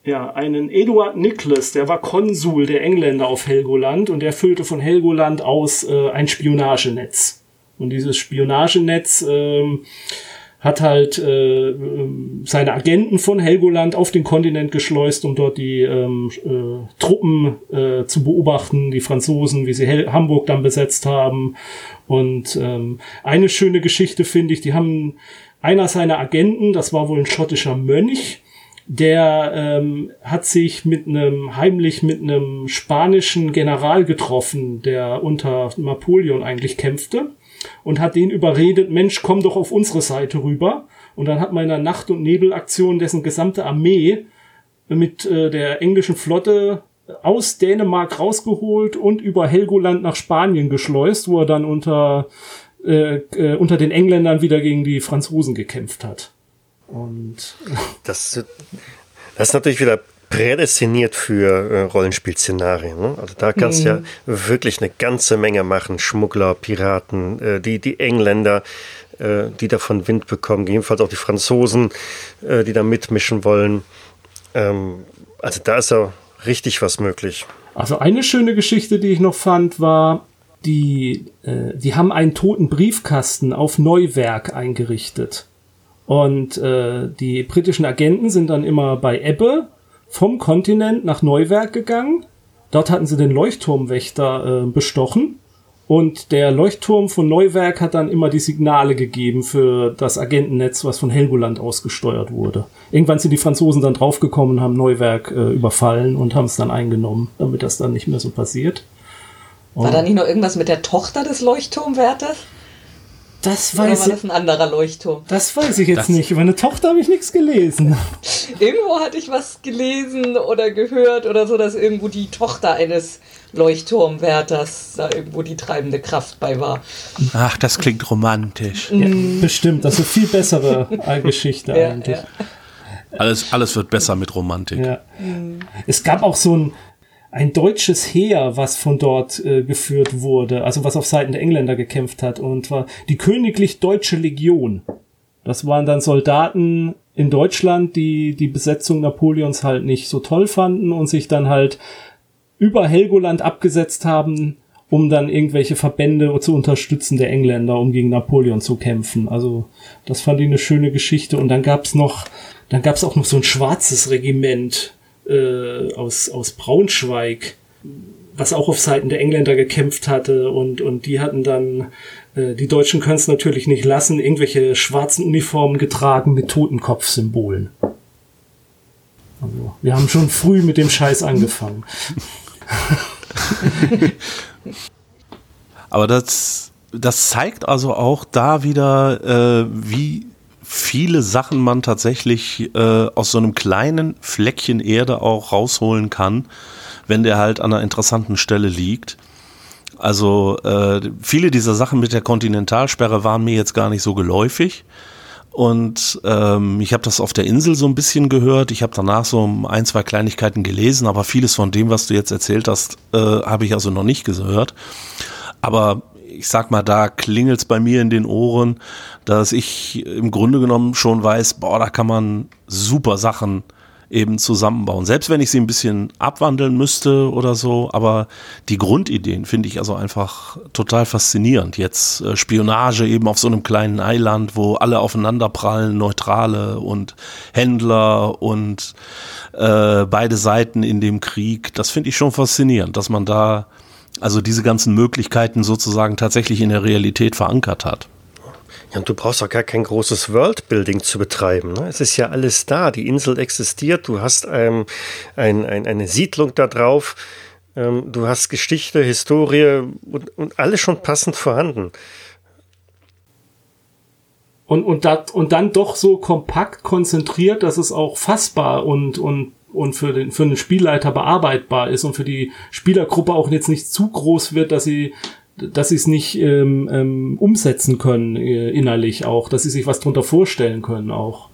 ja, einen Eduard Nicholas, der war Konsul der Engländer auf Helgoland und der füllte von Helgoland aus äh, ein Spionagenetz. Und dieses Spionagenetz ähm, hat halt äh, seine Agenten von Helgoland auf den Kontinent geschleust, um dort die ähm, äh, Truppen äh, zu beobachten, die Franzosen, wie sie Hel Hamburg dann besetzt haben. Und ähm, eine schöne Geschichte finde ich, die haben einer seiner Agenten, das war wohl ein schottischer Mönch, der ähm, hat sich mit einem heimlich mit einem spanischen General getroffen, der unter Napoleon eigentlich kämpfte und hat den überredet, Mensch, komm doch auf unsere Seite rüber. Und dann hat man in einer Nacht- und Nebelaktion dessen gesamte Armee mit äh, der englischen Flotte aus Dänemark rausgeholt und über Helgoland nach Spanien geschleust, wo er dann unter, äh, äh, unter den Engländern wieder gegen die Franzosen gekämpft hat. Und das, das ist natürlich wieder prädestiniert für äh, Rollenspielszenarien. Ne? Also da kannst du mhm. ja wirklich eine ganze Menge machen. Schmuggler, Piraten, äh, die, die Engländer, äh, die davon Wind bekommen, gegebenenfalls auch die Franzosen, äh, die da mitmischen wollen. Ähm, also da ist ja richtig was möglich. Also eine schöne Geschichte, die ich noch fand, war, die, äh, die haben einen toten Briefkasten auf Neuwerk eingerichtet. Und äh, die britischen Agenten sind dann immer bei Ebbe vom Kontinent nach Neuwerk gegangen. Dort hatten sie den Leuchtturmwächter äh, bestochen. Und der Leuchtturm von Neuwerk hat dann immer die Signale gegeben für das Agentennetz, was von Helgoland ausgesteuert wurde. Irgendwann sind die Franzosen dann draufgekommen, haben Neuwerk äh, überfallen und haben es dann eingenommen, damit das dann nicht mehr so passiert. War da nicht noch irgendwas mit der Tochter des Leuchtturmwärters? Das weiß Oder war das ein anderer Leuchtturm? Das weiß ich jetzt das nicht. Über eine Tochter habe ich nichts gelesen. Irgendwo hatte ich was gelesen oder gehört oder so, dass irgendwo die Tochter eines Leuchtturmwärters da irgendwo die treibende Kraft bei war. Ach, das klingt romantisch. Ja, bestimmt. Das ist eine viel bessere Geschichte ja, eigentlich. Ja. Alles, alles wird besser mit Romantik. Ja. Es gab auch so ein, ein deutsches Heer, was von dort äh, geführt wurde, also was auf Seiten der Engländer gekämpft hat, und zwar die Königlich Deutsche Legion. Das waren dann Soldaten in Deutschland, die die Besetzung Napoleons halt nicht so toll fanden und sich dann halt über Helgoland abgesetzt haben, um dann irgendwelche Verbände zu unterstützen der Engländer, um gegen Napoleon zu kämpfen. Also das fand ich eine schöne Geschichte. Und dann gab's noch, dann gab's auch noch so ein schwarzes Regiment, äh, aus, aus Braunschweig, was auch auf Seiten der Engländer gekämpft hatte und, und die hatten dann, äh, die Deutschen können es natürlich nicht lassen, irgendwelche schwarzen Uniformen getragen mit Totenkopfsymbolen. Also, wir haben schon früh mit dem Scheiß angefangen. Aber das, das zeigt also auch da wieder, äh, wie viele Sachen man tatsächlich äh, aus so einem kleinen Fleckchen Erde auch rausholen kann, wenn der halt an einer interessanten Stelle liegt. Also äh, viele dieser Sachen mit der Kontinentalsperre waren mir jetzt gar nicht so geläufig. Und ähm, ich habe das auf der Insel so ein bisschen gehört. Ich habe danach so ein, zwei Kleinigkeiten gelesen, aber vieles von dem, was du jetzt erzählt hast, äh, habe ich also noch nicht gehört. Aber ich sag mal, da klingelt's bei mir in den Ohren, dass ich im Grunde genommen schon weiß, boah, da kann man super Sachen eben zusammenbauen. Selbst wenn ich sie ein bisschen abwandeln müsste oder so, aber die Grundideen finde ich also einfach total faszinierend. Jetzt äh, Spionage eben auf so einem kleinen Eiland, wo alle aufeinanderprallen, Neutrale und Händler und äh, beide Seiten in dem Krieg. Das finde ich schon faszinierend, dass man da also diese ganzen Möglichkeiten sozusagen tatsächlich in der Realität verankert hat. Ja, und du brauchst auch gar kein großes Worldbuilding zu betreiben. Ne? Es ist ja alles da. Die Insel existiert. Du hast ähm, ein, ein, eine Siedlung da drauf. Ähm, du hast Geschichte, Historie und, und alles schon passend vorhanden. Und, und, dat, und dann doch so kompakt konzentriert, dass es auch fassbar und, und und für den für den Spielleiter bearbeitbar ist und für die Spielergruppe auch jetzt nicht zu groß wird, dass sie dass sie es nicht ähm, ähm, umsetzen können äh, innerlich auch, dass sie sich was drunter vorstellen können auch.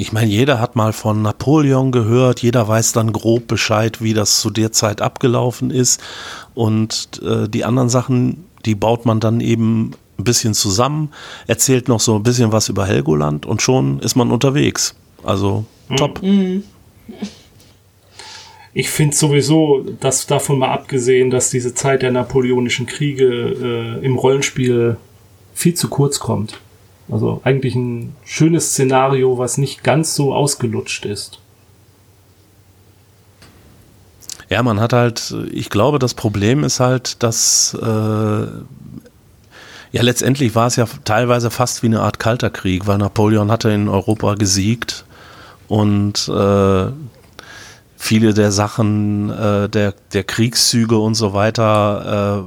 Ich meine, jeder hat mal von Napoleon gehört, jeder weiß dann grob Bescheid, wie das zu der Zeit abgelaufen ist. Und äh, die anderen Sachen, die baut man dann eben ein bisschen zusammen, erzählt noch so ein bisschen was über Helgoland und schon ist man unterwegs. Also top. Mhm. Ich finde sowieso, dass davon mal abgesehen, dass diese Zeit der napoleonischen Kriege äh, im Rollenspiel viel zu kurz kommt. Also eigentlich ein schönes Szenario, was nicht ganz so ausgelutscht ist. Ja, man hat halt, ich glaube, das Problem ist halt, dass äh, ja letztendlich war es ja teilweise fast wie eine Art kalter Krieg, weil Napoleon hatte in Europa gesiegt und äh, viele der Sachen, äh, der, der Kriegszüge und so weiter,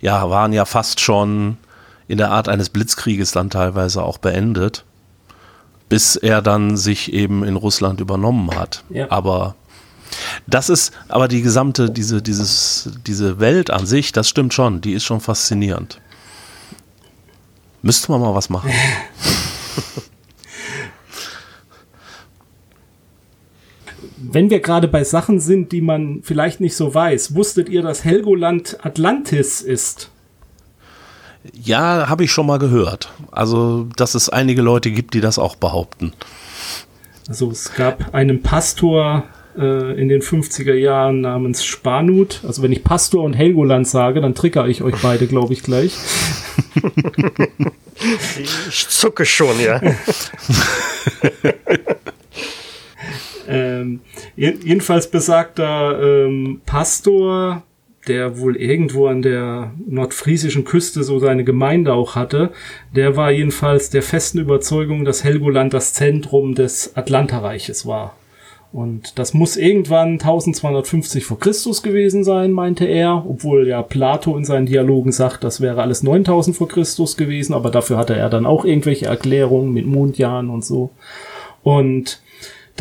äh, ja, waren ja fast schon in der Art eines Blitzkrieges dann teilweise auch beendet, bis er dann sich eben in Russland übernommen hat. Ja. Aber das ist, aber die gesamte, diese, dieses, diese Welt an sich, das stimmt schon, die ist schon faszinierend. Müsste man mal was machen. wenn wir gerade bei Sachen sind, die man vielleicht nicht so weiß, wusstet ihr, dass Helgoland Atlantis ist? Ja, habe ich schon mal gehört. Also, dass es einige Leute gibt, die das auch behaupten. Also, es gab einen Pastor äh, in den 50er Jahren namens Spanut. Also, wenn ich Pastor und Helgoland sage, dann trigger ich euch beide, glaube ich, gleich. ich zucke schon, ja. Ähm, jedenfalls besagter ähm, Pastor, der wohl irgendwo an der nordfriesischen Küste so seine Gemeinde auch hatte, der war jedenfalls der festen Überzeugung, dass Helgoland das Zentrum des Atlantareiches war. Und das muss irgendwann 1250 vor Christus gewesen sein, meinte er, obwohl ja Plato in seinen Dialogen sagt, das wäre alles 9000 vor Christus gewesen, aber dafür hatte er dann auch irgendwelche Erklärungen mit Mondjahren und so. Und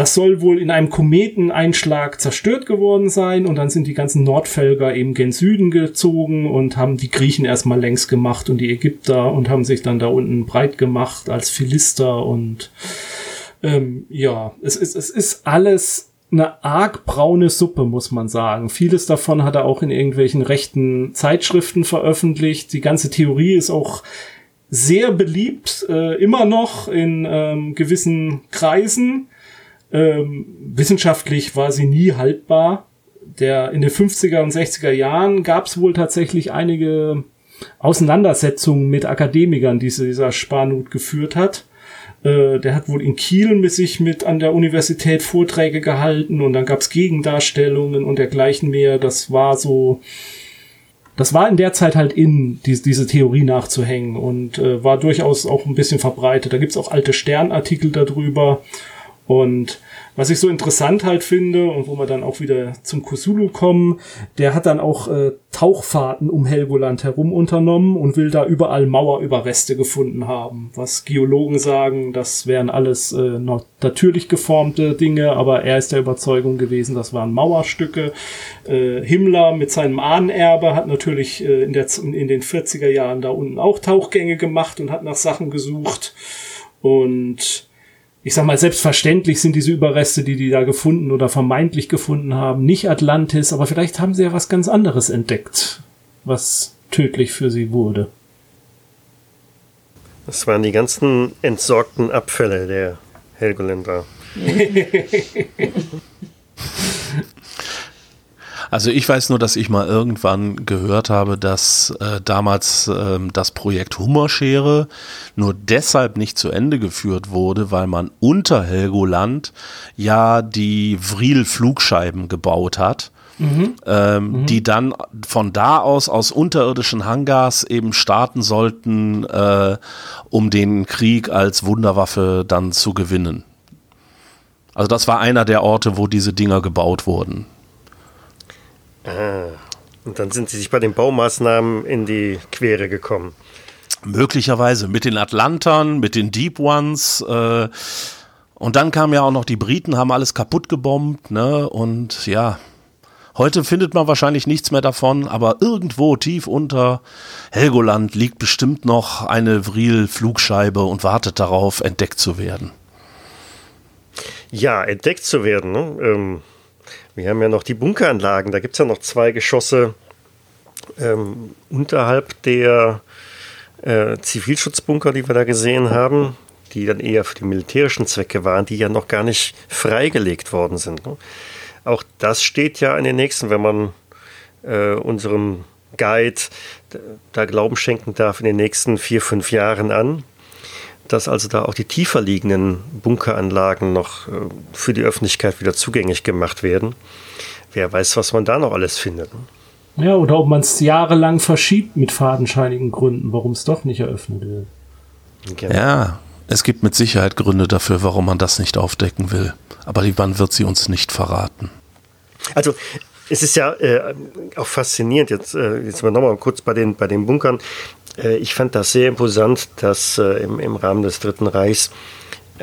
das soll wohl in einem Kometeneinschlag zerstört geworden sein und dann sind die ganzen Nordvölker eben gen Süden gezogen und haben die Griechen erstmal längs gemacht und die Ägypter und haben sich dann da unten breit gemacht als Philister und ähm, ja, es ist, es ist alles eine arg braune Suppe, muss man sagen. Vieles davon hat er auch in irgendwelchen rechten Zeitschriften veröffentlicht. Die ganze Theorie ist auch sehr beliebt, äh, immer noch in ähm, gewissen Kreisen. Ähm, wissenschaftlich war sie nie haltbar. Der, in den 50er und 60er Jahren gab es wohl tatsächlich einige Auseinandersetzungen mit Akademikern, die dieser Spanut geführt hat. Äh, der hat wohl in Kiel mit sich mit an der Universität Vorträge gehalten und dann gab es Gegendarstellungen und dergleichen mehr. Das war so, das war in der Zeit halt in, die, diese Theorie nachzuhängen und äh, war durchaus auch ein bisschen verbreitet. Da gibt's auch alte Sternartikel darüber Und was ich so interessant halt finde und wo wir dann auch wieder zum Kusulu kommen, der hat dann auch äh, Tauchfahrten um Helgoland herum unternommen und will da überall Mauerüberreste gefunden haben. Was Geologen sagen, das wären alles äh, natürlich geformte Dinge, aber er ist der Überzeugung gewesen, das waren Mauerstücke. Äh, Himmler mit seinem Ahnenerbe hat natürlich äh, in, der, in den 40er Jahren da unten auch Tauchgänge gemacht und hat nach Sachen gesucht. Und ich sag mal, selbstverständlich sind diese Überreste, die die da gefunden oder vermeintlich gefunden haben, nicht Atlantis, aber vielleicht haben sie ja was ganz anderes entdeckt, was tödlich für sie wurde. Das waren die ganzen entsorgten Abfälle der Helgoländer. Also ich weiß nur, dass ich mal irgendwann gehört habe, dass äh, damals äh, das Projekt Hummerschere nur deshalb nicht zu Ende geführt wurde, weil man unter Helgoland ja die Vril-Flugscheiben gebaut hat. Mhm. Ähm, mhm. die dann von da aus aus unterirdischen Hangars eben starten sollten, äh, um den Krieg als Wunderwaffe dann zu gewinnen. Also das war einer der Orte, wo diese Dinger gebaut wurden. Ah, und dann sind sie sich bei den Baumaßnahmen in die Quere gekommen. Möglicherweise mit den Atlantern, mit den Deep Ones. Äh, und dann kamen ja auch noch die Briten, haben alles kaputt gebombt. Ne? Und ja, heute findet man wahrscheinlich nichts mehr davon, aber irgendwo tief unter Helgoland liegt bestimmt noch eine Vril-Flugscheibe und wartet darauf, entdeckt zu werden. Ja, entdeckt zu werden. Ne? Ähm wir haben ja noch die Bunkeranlagen. Da gibt es ja noch zwei Geschosse ähm, unterhalb der äh, Zivilschutzbunker, die wir da gesehen haben, die dann eher für die militärischen Zwecke waren, die ja noch gar nicht freigelegt worden sind. Ne? Auch das steht ja in den nächsten, wenn man äh, unserem Guide da Glauben schenken darf, in den nächsten vier, fünf Jahren an dass also da auch die tiefer liegenden Bunkeranlagen noch äh, für die Öffentlichkeit wieder zugänglich gemacht werden. Wer weiß, was man da noch alles findet. Ne? Ja, oder ob man es jahrelang verschiebt mit fadenscheinigen Gründen, warum es doch nicht eröffnet wird. Genau. Ja, es gibt mit Sicherheit Gründe dafür, warum man das nicht aufdecken will. Aber die Bahn wird sie uns nicht verraten. Also es ist ja äh, auch faszinierend, jetzt, äh, jetzt mal nochmal kurz bei den, bei den Bunkern. Äh, ich fand das sehr imposant, dass äh, im, im Rahmen des Dritten Reichs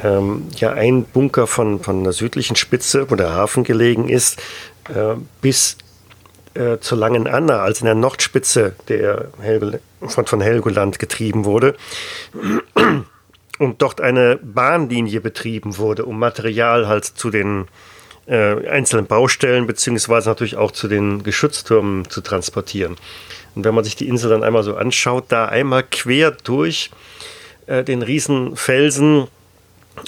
ähm, ja ein Bunker von, von der südlichen Spitze, wo der Hafen gelegen ist, äh, bis zur Langen Anna, also in der Nordspitze der Helgol von, von Helgoland getrieben wurde. Und dort eine Bahnlinie betrieben wurde, um Material halt zu den äh, einzelnen Baustellen beziehungsweise natürlich auch zu den Geschütztürmen zu transportieren. Und wenn man sich die Insel dann einmal so anschaut, da einmal quer durch äh, den riesen Felsen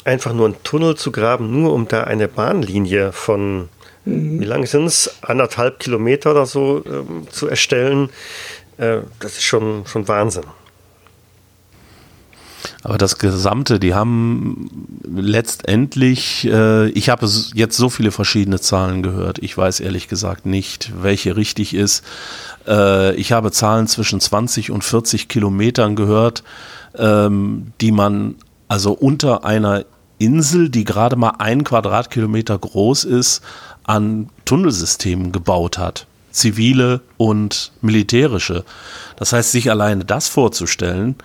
einfach nur einen Tunnel zu graben, nur um da eine Bahnlinie von, mhm. wie lang sind es, anderthalb Kilometer oder so ähm, zu erstellen, äh, das ist schon, schon Wahnsinn. Aber das Gesamte, die haben letztendlich, äh, ich habe jetzt so viele verschiedene Zahlen gehört. Ich weiß ehrlich gesagt nicht, welche richtig ist. Äh, ich habe Zahlen zwischen 20 und 40 Kilometern gehört, ähm, die man also unter einer Insel, die gerade mal ein Quadratkilometer groß ist, an Tunnelsystemen gebaut hat. Zivile und militärische. Das heißt, sich alleine das vorzustellen,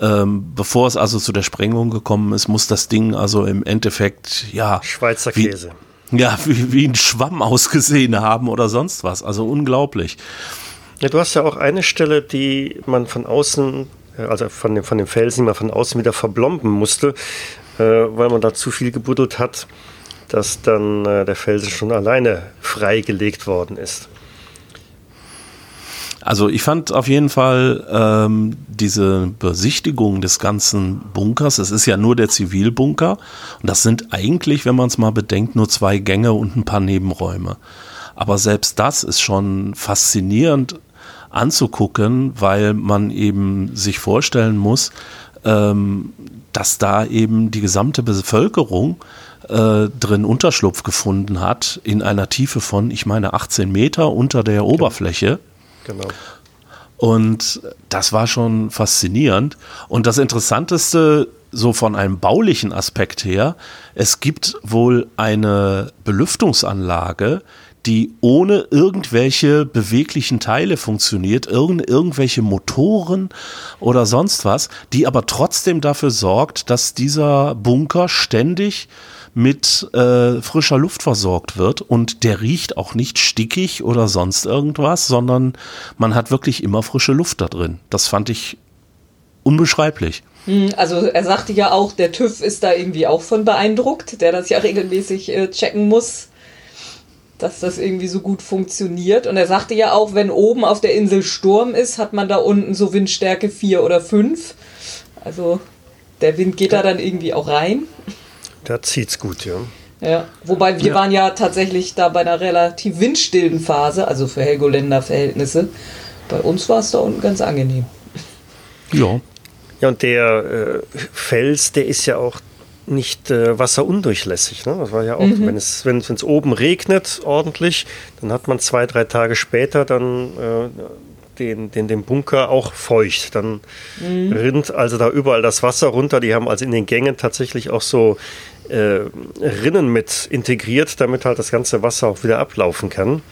ähm, bevor es also zu der Sprengung gekommen ist, muss das Ding also im Endeffekt, ja. Schweizer Käse. Wie, ja, wie, wie ein Schwamm ausgesehen haben oder sonst was. Also unglaublich. Ja, du hast ja auch eine Stelle, die man von außen, äh, also von dem, von dem Felsen, mal von außen wieder verblomben musste, äh, weil man da zu viel gebuddelt hat, dass dann äh, der Felsen schon alleine freigelegt worden ist. Also ich fand auf jeden Fall ähm, diese Besichtigung des ganzen Bunkers, es ist ja nur der Zivilbunker und das sind eigentlich, wenn man es mal bedenkt, nur zwei Gänge und ein paar Nebenräume. Aber selbst das ist schon faszinierend anzugucken, weil man eben sich vorstellen muss, ähm, dass da eben die gesamte Bevölkerung äh, drin Unterschlupf gefunden hat in einer Tiefe von, ich meine, 18 Meter unter der Oberfläche. Genau. Und das war schon faszinierend. Und das Interessanteste so von einem baulichen Aspekt her, es gibt wohl eine Belüftungsanlage, die ohne irgendwelche beweglichen Teile funktioniert, irgend, irgendwelche Motoren oder sonst was, die aber trotzdem dafür sorgt, dass dieser Bunker ständig mit äh, frischer Luft versorgt wird und der riecht auch nicht stickig oder sonst irgendwas, sondern man hat wirklich immer frische Luft da drin. Das fand ich unbeschreiblich. Hm, also er sagte ja auch, der TÜV ist da irgendwie auch von beeindruckt, der das ja regelmäßig äh, checken muss, dass das irgendwie so gut funktioniert. Und er sagte ja auch, wenn oben auf der Insel Sturm ist, hat man da unten so Windstärke 4 oder 5. Also der Wind geht da dann irgendwie auch rein. Da zieht's gut, ja. Ja, wobei wir ja. waren ja tatsächlich da bei einer relativ windstillen Phase, also für Helgoländer Verhältnisse. Bei uns war es da unten ganz angenehm. Ja. Ja, und der äh, Fels, der ist ja auch nicht äh, wasserundurchlässig. Ne? Das war ja auch, mhm. wenn es wenn es oben regnet ordentlich, dann hat man zwei drei Tage später dann äh, den, den, den Bunker auch feucht. Dann mhm. rinnt also da überall das Wasser runter. Die haben also in den Gängen tatsächlich auch so äh, Rinnen mit integriert, damit halt das ganze Wasser auch wieder ablaufen kann.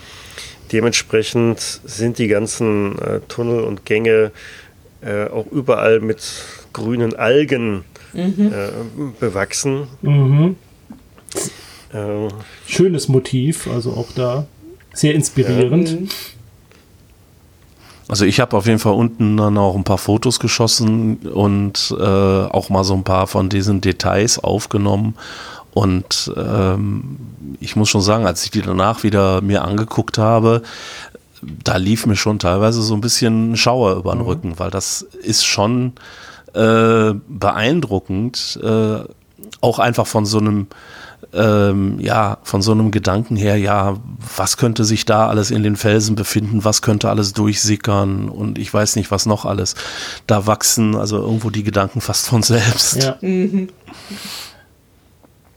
Dementsprechend sind die ganzen äh, Tunnel und Gänge äh, auch überall mit grünen Algen mhm. äh, bewachsen. Mhm. Äh, Schönes Motiv, also auch da sehr inspirierend. Ja. Also ich habe auf jeden Fall unten dann auch ein paar Fotos geschossen und äh, auch mal so ein paar von diesen Details aufgenommen. Und ähm, ich muss schon sagen, als ich die danach wieder mir angeguckt habe, da lief mir schon teilweise so ein bisschen Schauer über den mhm. Rücken, weil das ist schon äh, beeindruckend, äh, auch einfach von so einem ähm, ja, von so einem Gedanken her, ja, was könnte sich da alles in den Felsen befinden, was könnte alles durchsickern und ich weiß nicht, was noch alles. Da wachsen also irgendwo die Gedanken fast von selbst. Ja. Mhm.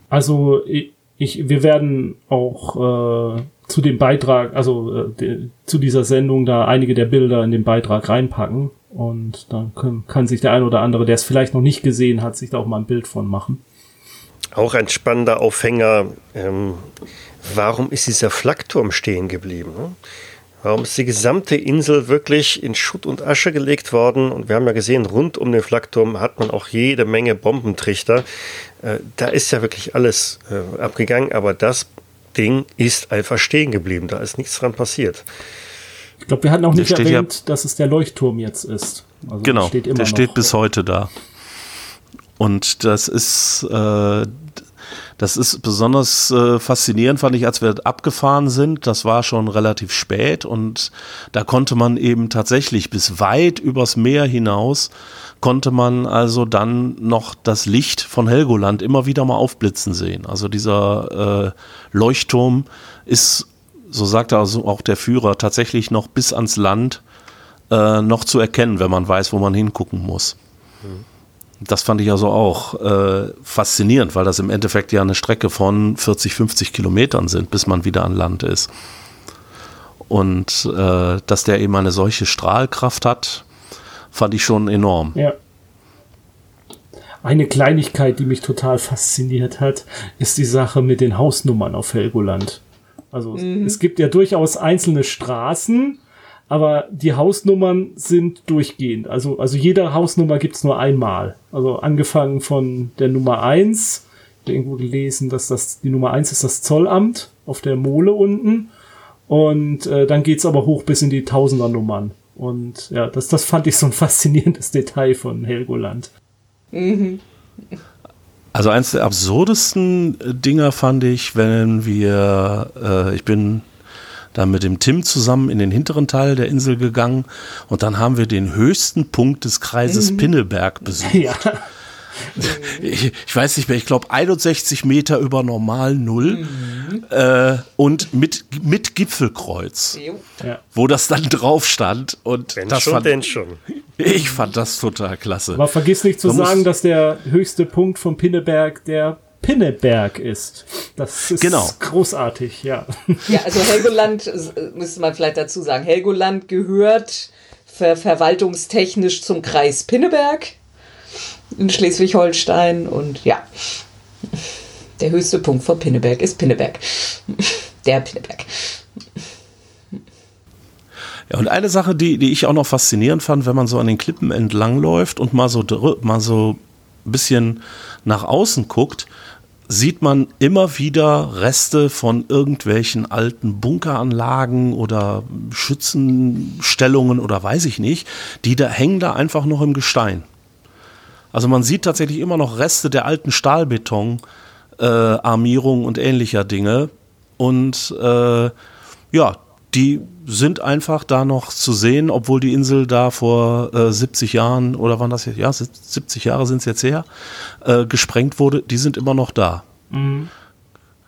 Also ich, ich, wir werden auch äh, zu dem Beitrag, also äh, de, zu dieser Sendung da einige der Bilder in den Beitrag reinpacken. Und dann können, kann sich der ein oder andere, der es vielleicht noch nicht gesehen hat, sich da auch mal ein Bild von machen. Auch ein spannender Aufhänger. Ähm, warum ist dieser Flakturm stehen geblieben? Ne? Warum ist die gesamte Insel wirklich in Schutt und Asche gelegt worden? Und wir haben ja gesehen, rund um den Flakturm hat man auch jede Menge Bombentrichter. Äh, da ist ja wirklich alles äh, abgegangen, aber das Ding ist einfach stehen geblieben. Da ist nichts dran passiert. Ich glaube, wir hatten auch nicht erwähnt, ja, dass es der Leuchtturm jetzt ist. Also genau, steht der steht bis heute da. Und das ist, äh, das ist besonders äh, faszinierend, fand ich, als wir abgefahren sind. Das war schon relativ spät und da konnte man eben tatsächlich bis weit übers Meer hinaus konnte man also dann noch das Licht von Helgoland immer wieder mal aufblitzen sehen. Also dieser äh, Leuchtturm ist, so sagte also auch der Führer, tatsächlich noch bis ans Land äh, noch zu erkennen, wenn man weiß, wo man hingucken muss. Mhm. Das fand ich also auch äh, faszinierend, weil das im Endeffekt ja eine Strecke von 40, 50 Kilometern sind, bis man wieder an Land ist. Und äh, dass der eben eine solche Strahlkraft hat, fand ich schon enorm. Ja. Eine Kleinigkeit, die mich total fasziniert hat, ist die Sache mit den Hausnummern auf Helgoland. Also mhm. es gibt ja durchaus einzelne Straßen, aber die Hausnummern sind durchgehend. Also, also jede Hausnummer gibt's nur einmal. Also angefangen von der Nummer eins. Ich habe irgendwo gelesen, dass das die Nummer eins ist das Zollamt auf der Mole unten. Und äh, dann geht's aber hoch bis in die Tausender-Nummern. Und ja, das, das fand ich so ein faszinierendes Detail von Helgoland. Mhm. Also eins der absurdesten Dinger fand ich, wenn wir, äh, ich bin dann mit dem Tim zusammen in den hinteren Teil der Insel gegangen und dann haben wir den höchsten Punkt des Kreises mhm. Pinneberg besucht. Ja. Ich, ich, weiß nicht mehr, ich glaube 61 Meter über normal Null mhm. äh, und mit, mit Gipfelkreuz, ja. wo das dann drauf stand. Und wenn das schon, fand, denn schon. Ich fand das total klasse. Aber vergiss nicht zu Man sagen, dass der höchste Punkt von Pinneberg der Pinneberg ist. Das ist genau. großartig, ja. Ja, also Helgoland, müsste man vielleicht dazu sagen, Helgoland gehört ver verwaltungstechnisch zum Kreis Pinneberg. In Schleswig-Holstein. Und ja, der höchste Punkt von Pinneberg ist Pinneberg. Der Pinneberg. Ja, und eine Sache, die, die ich auch noch faszinierend fand, wenn man so an den Klippen entlangläuft und mal so, mal so ein bisschen nach außen guckt, sieht man immer wieder Reste von irgendwelchen alten Bunkeranlagen oder Schützenstellungen oder weiß ich nicht, die da hängen da einfach noch im Gestein. Also man sieht tatsächlich immer noch Reste der alten Stahlbeton äh, Armierung und ähnlicher Dinge und äh, ja, die sind einfach da noch zu sehen, obwohl die Insel da vor äh, 70 Jahren oder wann das jetzt, ja, 70 Jahre sind es jetzt her, äh, gesprengt wurde, die sind immer noch da. Mhm.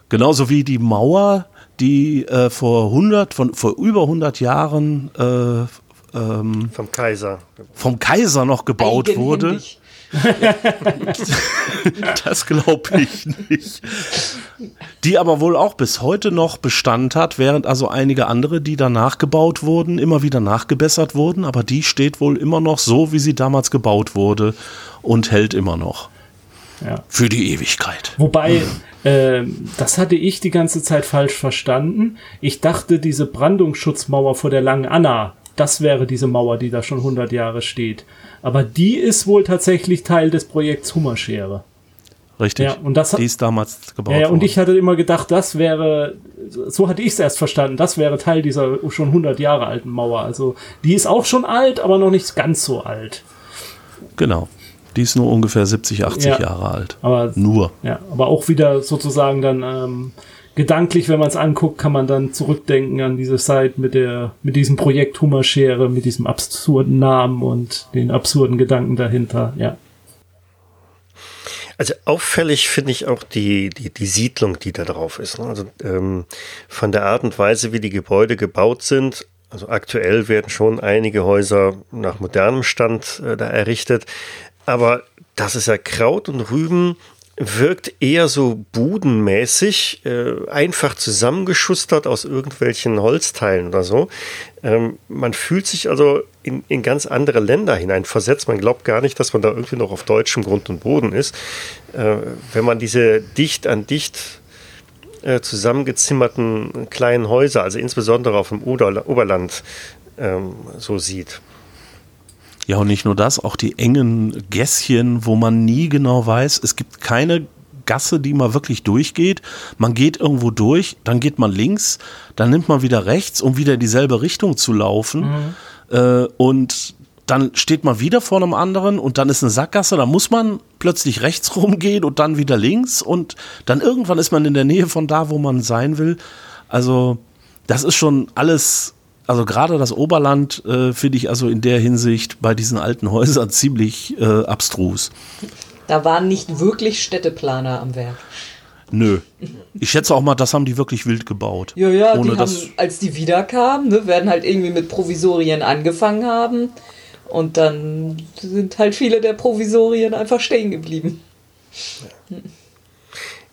Genauso wie die Mauer, die äh, vor 100, von, vor über 100 Jahren äh, ähm, vom Kaiser vom Kaiser noch gebaut wurde. das glaube ich nicht. Die aber wohl auch bis heute noch Bestand hat, während also einige andere, die danach gebaut wurden, immer wieder nachgebessert wurden, aber die steht wohl immer noch so, wie sie damals gebaut wurde und hält immer noch. Ja. Für die Ewigkeit. Wobei, äh, das hatte ich die ganze Zeit falsch verstanden. Ich dachte, diese Brandungsschutzmauer vor der Langen Anna, das wäre diese Mauer, die da schon 100 Jahre steht. Aber die ist wohl tatsächlich Teil des Projekts Hummerschere. Richtig. Ja, und das die ist damals gebaut. Ja, und ich hatte immer gedacht, das wäre, so hatte ich es erst verstanden, das wäre Teil dieser schon 100 Jahre alten Mauer. Also die ist auch schon alt, aber noch nicht ganz so alt. Genau. Die ist nur ungefähr 70, 80 ja, Jahre alt. Aber, nur. Ja, aber auch wieder sozusagen dann ähm, gedanklich, wenn man es anguckt, kann man dann zurückdenken an diese Zeit mit der, mit diesem Projekt Hummerschere, mit diesem absurden Namen und den absurden Gedanken dahinter, ja. Also auffällig finde ich auch die, die, die Siedlung, die da drauf ist. Ne? Also ähm, von der Art und Weise, wie die Gebäude gebaut sind. Also aktuell werden schon einige Häuser nach modernem Stand äh, da errichtet. Aber das ist ja Kraut und Rüben wirkt eher so budenmäßig, äh, einfach zusammengeschustert aus irgendwelchen Holzteilen oder so. Ähm, man fühlt sich also in, in ganz andere Länder hinein versetzt. Man glaubt gar nicht, dass man da irgendwie noch auf deutschem Grund und Boden ist. Äh, wenn man diese dicht an dicht äh, zusammengezimmerten kleinen Häuser, also insbesondere auf dem Ober Oberland, ähm, so sieht. Ja, und nicht nur das, auch die engen Gässchen, wo man nie genau weiß, es gibt keine Gasse, die mal wirklich durchgeht. Man geht irgendwo durch, dann geht man links, dann nimmt man wieder rechts, um wieder in dieselbe Richtung zu laufen. Mhm. Äh, und dann steht man wieder vor einem anderen und dann ist eine Sackgasse, da muss man plötzlich rechts rumgehen und dann wieder links und dann irgendwann ist man in der Nähe von da, wo man sein will. Also das ist schon alles also gerade das Oberland äh, finde ich also in der Hinsicht bei diesen alten Häusern ziemlich äh, abstrus. Da waren nicht wirklich Städteplaner am Werk. Nö. Ich schätze auch mal, das haben die wirklich wild gebaut. Ja, ja, die haben, als die wiederkamen, ne, werden halt irgendwie mit Provisorien angefangen haben. Und dann sind halt viele der Provisorien einfach stehen geblieben.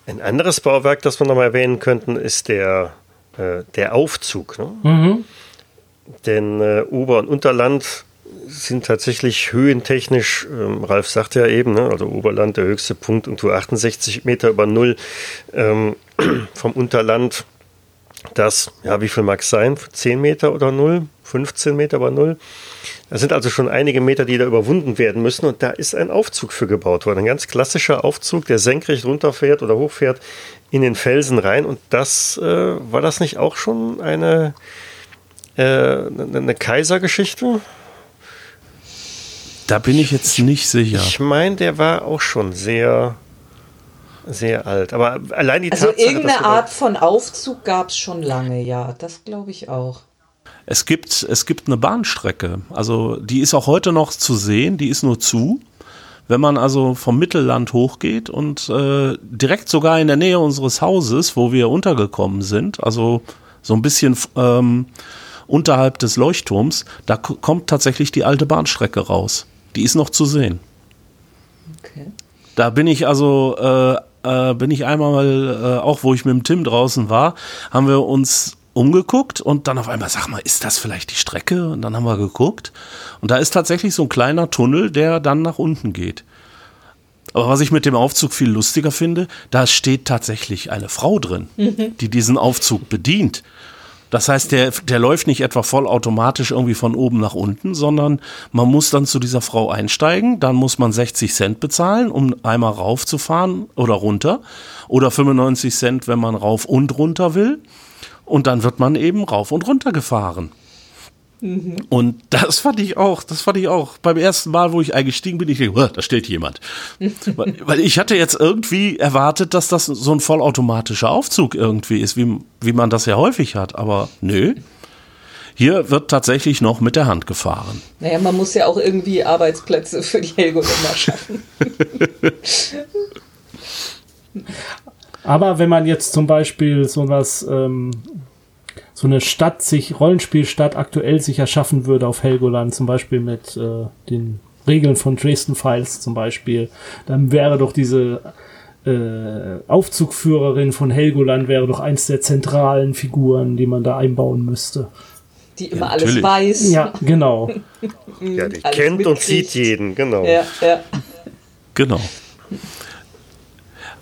Ein anderes Bauwerk, das wir noch mal erwähnen könnten, ist der, äh, der Aufzug. Ne? Mhm. Denn äh, Ober- und Unterland sind tatsächlich höhentechnisch, ähm, Ralf sagte ja eben, ne, also Oberland der höchste Punkt und nur 68 Meter über Null ähm, vom Unterland. Das, ja, wie viel mag es sein? 10 Meter oder Null? 15 Meter über Null? Das sind also schon einige Meter, die da überwunden werden müssen. Und da ist ein Aufzug für gebaut worden. Ein ganz klassischer Aufzug, der senkrecht runterfährt oder hochfährt in den Felsen rein. Und das, äh, war das nicht auch schon eine eine Kaisergeschichte? Da bin ich jetzt nicht sicher. Ich meine, der war auch schon sehr, sehr alt. Aber allein die also Tatsache, irgendeine Art von Aufzug gab es schon lange, ja. Das glaube ich auch. Es gibt, es gibt eine Bahnstrecke. Also die ist auch heute noch zu sehen. Die ist nur zu. Wenn man also vom Mittelland hochgeht und äh, direkt sogar in der Nähe unseres Hauses, wo wir untergekommen sind, also so ein bisschen ähm, unterhalb des Leuchtturms, da kommt tatsächlich die alte Bahnstrecke raus. Die ist noch zu sehen. Okay. Da bin ich also, äh, äh, bin ich einmal, äh, auch wo ich mit dem Tim draußen war, haben wir uns umgeguckt und dann auf einmal, sag mal, ist das vielleicht die Strecke? Und dann haben wir geguckt und da ist tatsächlich so ein kleiner Tunnel, der dann nach unten geht. Aber was ich mit dem Aufzug viel lustiger finde, da steht tatsächlich eine Frau drin, die diesen Aufzug bedient. Das heißt, der, der läuft nicht etwa vollautomatisch irgendwie von oben nach unten, sondern man muss dann zu dieser Frau einsteigen, dann muss man 60 Cent bezahlen, um einmal raufzufahren oder runter oder 95 Cent, wenn man rauf und runter will. Und dann wird man eben rauf und runter gefahren. Und das fand ich auch, das fand ich auch. Beim ersten Mal, wo ich eingestiegen bin, ich denke, "Oh, da steht jemand. weil, weil ich hatte jetzt irgendwie erwartet, dass das so ein vollautomatischer Aufzug irgendwie ist, wie, wie man das ja häufig hat. Aber nö. Hier wird tatsächlich noch mit der Hand gefahren. Naja, man muss ja auch irgendwie Arbeitsplätze für die Helgoländer schaffen. Aber wenn man jetzt zum Beispiel so was, ähm, so eine Stadt sich, Rollenspielstadt aktuell sich erschaffen würde auf Helgoland, zum Beispiel mit äh, den Regeln von Dresden Files zum Beispiel, dann wäre doch diese äh, Aufzugführerin von Helgoland wäre doch eins der zentralen Figuren, die man da einbauen müsste. Die immer Ja, alles natürlich. weiß. Ja, genau. Ja, die Alles kennt und sieht jeden, genau. Ja, ja. Genau.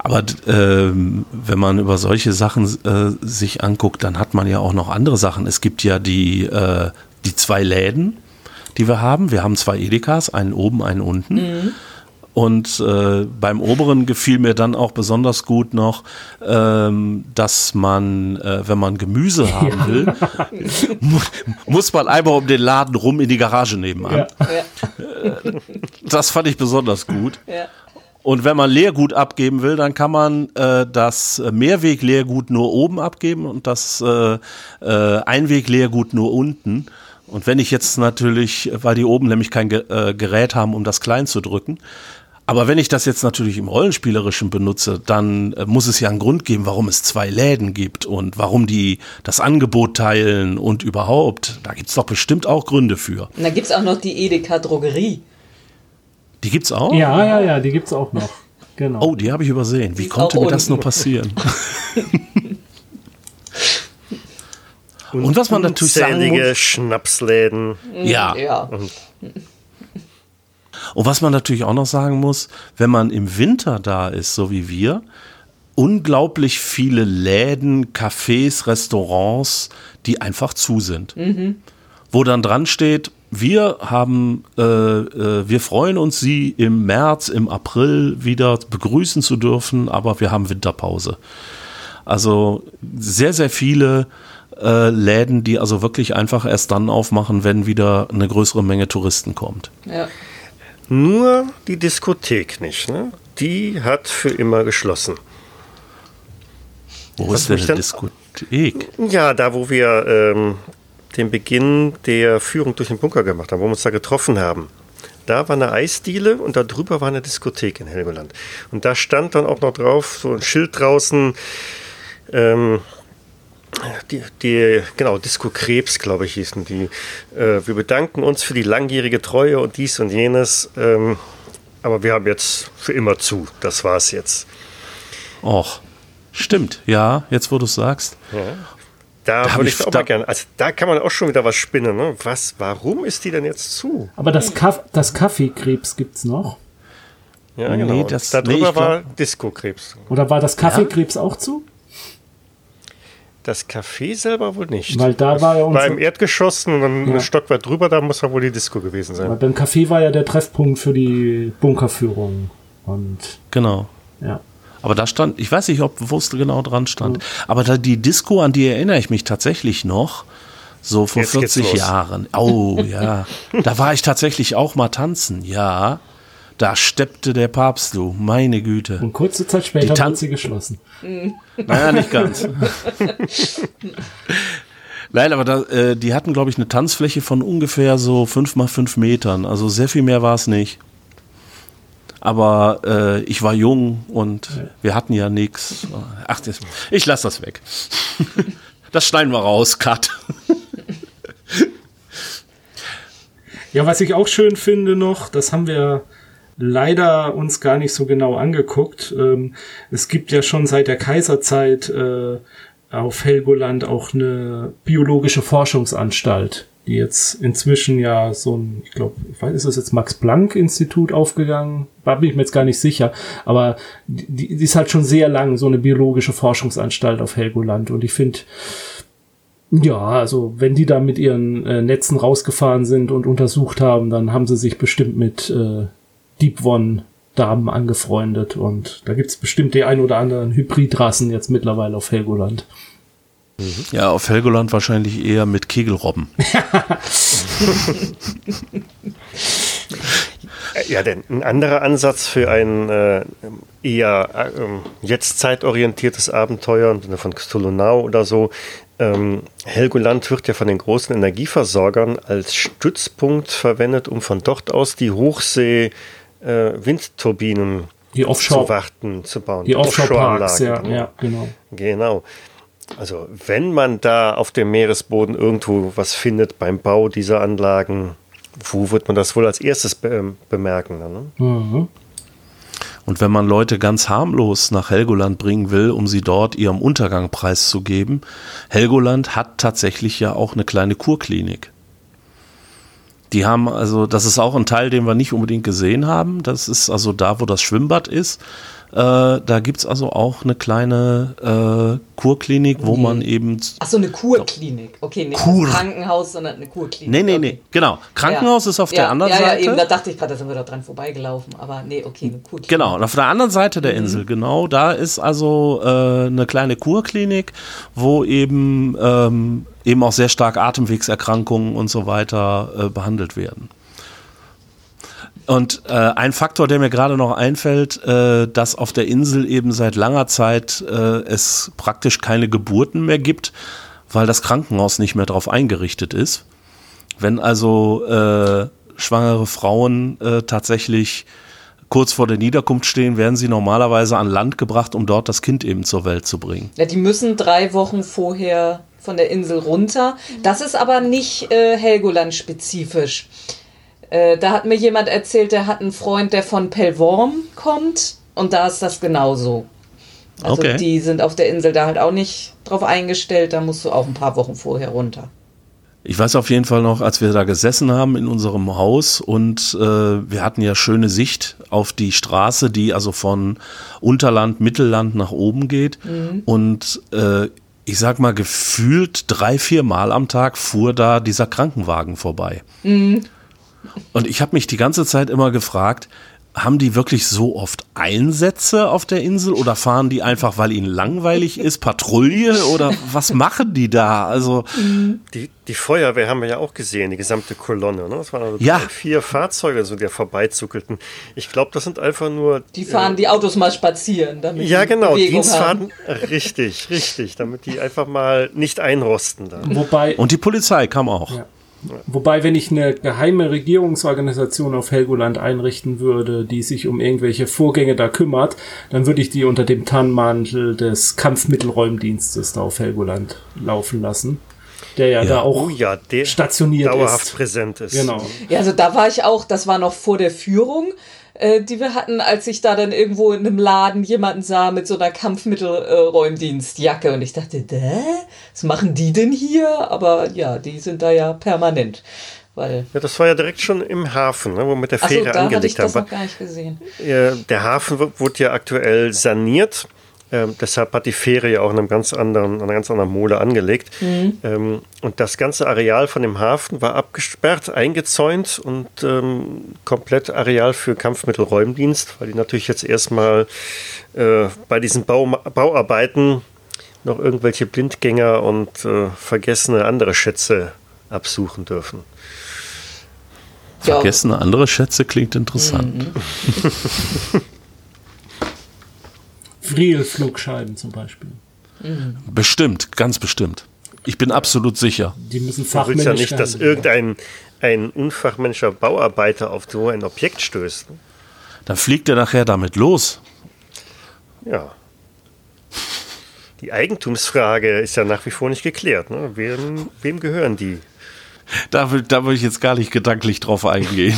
Aber ähm, wenn man über solche Sachen äh, sich anguckt, dann hat man ja auch noch andere Sachen. Es gibt ja die, äh, die zwei Läden, die wir haben. Wir haben zwei Edekas, einen oben, einen unten. Und äh, beim oberen gefiel mir dann auch besonders gut noch, ähm, dass man, äh, wenn man Gemüse haben will, mu muss man einmal um den Laden rum in die Garage nebenan. Ja. ja, Das fand ich besonders gut. ja. Und wenn man Leergut abgeben will, dann kann man äh, das Mehrweg-Leergut nur oben abgeben und das äh, äh, Einweg-Leergut nur unten. Und wenn ich jetzt natürlich, weil die oben nämlich kein äh, Gerät haben, um das klein zu drücken, aber wenn ich das jetzt natürlich im Rollenspielerischen benutze, dann äh, muss es ja einen Grund geben, warum es zwei Läden gibt und warum die das Angebot teilen und überhaupt. Da gibt's doch bestimmt auch Gründe für. Und dann gibt es auch noch die Edeka Drogerie. Die gibt's auch? Ja, ja, ja, die gibt's auch noch. Genau. Oh, die habe ich übersehen. Wie konnte mir das nur passieren? Und was man natürlich sagen muss, Schnapsläden. ja. Ja. Und was man natürlich auch noch sagen muss, wenn man im Winter da ist, so wie wir, unglaublich viele Läden, Cafés, Restaurants, die einfach zu sind. Wo dann dran steht, wir haben, äh, äh, wir freuen uns, Sie im März, im April wieder begrüßen zu dürfen, aber wir haben Winterpause. Also sehr, sehr viele äh, Läden, die also wirklich einfach erst dann aufmachen, wenn wieder eine größere Menge Touristen kommt. ja. Nur die Diskothek nicht, ne? Die hat für immer geschlossen. Wo Was ist denn die Diskothek? Ja, da wo wir ähm, den Beginn der Führung durch den Bunker gemacht haben, wo wir uns da getroffen haben. Da war eine Eisdiele und da drüber war eine Diskothek in Helgoland. Und da stand dann auch noch drauf, so ein Schild draußen, ähm, die, die, genau, Disco Krebs, glaube ich, hießen die. Äh, wir bedanken uns für die langjährige Treue und dies und jenes. Ähm, aber wir haben jetzt für immer zu. Das war's jetzt. Och, stimmt, ja, jetzt wo du es sagst. Da, Da würde ich- ich auch da- mal gerne. Also da kann man auch schon wieder was spinnen. Ne? Was, warum ist die denn jetzt zu? Aber das, Kaff das Kaffeekrebs gibt's noch. Ja, Nee, genau. das- da nee, drüber ich glaub- war Disco-Krebs. Oder war das Kaffeekrebs auch zu? Das Café selber wohl nicht. Weil da war ja war im unser, Erdgeschoss und dann Ja. ein Stock weit drüber, da muss ja wohl die Disco gewesen weil sein. beim Café war ja der Treffpunkt für die Bunkerführung. Und Genau. ja. Aber da stand, ich weiß nicht, ob es genau dran stand, aber da die Disco, an die erinnere ich mich tatsächlich noch, so vor Jetzt geht's 40 los. Jahren. Oh, ja. Da war ich tatsächlich auch mal tanzen, ja. Da steppte der Papst, du, meine Güte. Und kurze Zeit später wird sie geschlossen. Naja, nicht ganz. Nein, aber da, äh, die hatten, glaube ich, eine Tanzfläche von ungefähr so fünf mal fünf Metern. Also sehr viel mehr war es nicht. Aber äh, ich war jung und wir hatten ja nichts. Ach, ich lasse das weg. Das schneiden wir raus, Cut. Ja, was ich auch schön finde noch, das haben wir leider uns gar nicht so genau angeguckt. Ähm, es gibt ja schon seit der Kaiserzeit äh, auf Helgoland auch eine biologische Forschungsanstalt, die jetzt inzwischen ja so ein, ich glaube, ich weiß, ist das jetzt Max-Planck-Institut aufgegangen? Da bin ich mir jetzt gar nicht sicher. Aber die, die ist halt schon sehr lang so eine biologische Forschungsanstalt auf Helgoland. Und ich finde, ja, also wenn die da mit ihren äh, Netzen rausgefahren sind und untersucht haben, dann haben sie sich bestimmt mit äh, Deep One Damen angefreundet und da gibt's bestimmt die ein oder anderen Hybridrassen jetzt mittlerweile auf Helgoland. Ja, auf Helgoland wahrscheinlich eher mit Kegelrobben. Ja, denn ein anderer Ansatz für ein äh, eher äh, jetzt zeitorientiertes Abenteuer von Cthulhu Now oder so. Ähm, Helgoland wird ja von den großen Energieversorgern als Stützpunkt verwendet, um von dort aus die Hochsee äh, Windturbinen die Offshore, zu warten, zu bauen. Die Offshore-Parks, Offshore ja, ja, genau. Genau. Also wenn man da auf dem Meeresboden irgendwo was findet beim Bau dieser Anlagen, wo wird man das wohl als erstes be ähm, bemerken? Ne? Mhm. Und wenn man Leute ganz harmlos nach Helgoland bringen will, um sie dort ihrem Untergang preiszugeben, Helgoland hat tatsächlich ja auch eine kleine Kurklinik. Die haben also, das ist auch ein Teil, den wir nicht unbedingt gesehen haben. Das ist also da, wo das Schwimmbad ist. Äh, da gibt es also auch eine kleine äh, Kurklinik, wo nee. man eben. Ach so, eine Kurklinik. Okay, nicht Kur. ein Krankenhaus, sondern eine Kurklinik. Nee, nee, okay. nee, genau. Krankenhaus ja. ist auf ja, der anderen ja, Seite. Ja, eben, da dachte ich gerade, da sind wir da dran vorbeigelaufen. Aber nee, okay, eine Kurklinik. Genau, und auf der anderen Seite der mhm. Insel, genau, da ist also äh, eine kleine Kurklinik, wo eben, ähm, eben auch sehr stark Atemwegserkrankungen und so weiter äh, behandelt werden. Und äh, ein Faktor, der mir gerade noch einfällt, äh, dass auf der Insel eben seit langer Zeit äh, es praktisch keine Geburten mehr gibt, weil das Krankenhaus nicht mehr darauf eingerichtet ist. Wenn also äh, schwangere Frauen äh, tatsächlich kurz vor der Niederkunft stehen, werden sie normalerweise an Land gebracht, um dort das Kind eben zur Welt zu bringen. Ja, die müssen drei Wochen vorher von der Insel runter. Das ist aber nicht äh, Helgoland-spezifisch. Äh, da hat mir jemand erzählt, der hat einen Freund, der von Pellworm kommt und da ist das genauso. Also okay. die sind auf der Insel da halt auch nicht drauf eingestellt, da musst du auch ein paar Wochen vorher runter. Ich weiß auf jeden Fall noch, als wir da gesessen haben in unserem Haus und äh, wir hatten ja schöne Sicht auf die Straße, die also von Unterland, Mittelland nach oben geht. Mhm. Und äh, ich sag mal, gefühlt drei, vier Mal am Tag fuhr da dieser Krankenwagen vorbei. Mhm. Und ich habe mich die ganze Zeit immer gefragt, haben die wirklich so oft Einsätze auf der Insel oder fahren die einfach, weil ihnen langweilig ist, Patrouille oder was machen die da? Also die, die Feuerwehr haben wir ja auch gesehen, die gesamte Kolonne. Ne? Das waren also ja. vier Fahrzeuge, so die vorbeizuckelten. Ich glaube, das sind einfach nur. Die fahren äh, die Autos mal spazieren, damit Ja, genau, Bewegung Dienstfahrten. Haben. Richtig, richtig, damit die einfach mal nicht einrosten. Dann. Wobei. Und die Polizei kam auch. Ja. Wobei, wenn ich eine geheime Regierungsorganisation auf Helgoland einrichten würde, die sich um irgendwelche Vorgänge da kümmert, dann würde ich die unter dem Tarnmantel des Kampfmittelräumdienstes da auf Helgoland laufen lassen. Der ja, ja. da auch oh ja, stationiert dauerhaft ist. präsent ist. Genau. Ja, also da war ich auch, das war noch vor der Führung äh, die wir hatten, als ich da dann irgendwo in einem Laden jemanden sah mit so einer Kampfmittelräumdienstjacke. Und ich dachte, Dä? was machen die denn hier? Aber ja, die sind da ja permanent. Weil ja, das war ja direkt schon im Hafen, ne, wo wir mit der Fähre so, da angelegt hatte ich das Noch gar nicht gesehen. Der Hafen wurde ja aktuell saniert ähm, deshalb hat die Fähre ja auch in einem ganz anderen, einer ganz anderen Mole angelegt. Mhm. Ähm, und das ganze Areal von dem Hafen war abgesperrt, eingezäunt und ähm, komplett Areal für Kampfmittelräumdienst, weil die natürlich jetzt erstmal äh, bei diesen Bau, Bauarbeiten noch irgendwelche Blindgänger und äh, vergessene andere Schätze absuchen dürfen. Vergessene andere Schätze klingt interessant. Mhm. Vril-Flugscheiben zum Beispiel. Bestimmt, ganz bestimmt. Ich bin absolut sicher. Die müssen fachmännisch Du willst ja nicht, dass irgendein ein unfachmännischer Bauarbeiter auf so ein Objekt stößt. Dann fliegt er nachher damit los. Ja. Die Eigentumsfrage ist ja nach wie vor nicht geklärt. Ne? Wem, wem gehören die? Da will, da will ich jetzt gar nicht gedanklich drauf eingehen.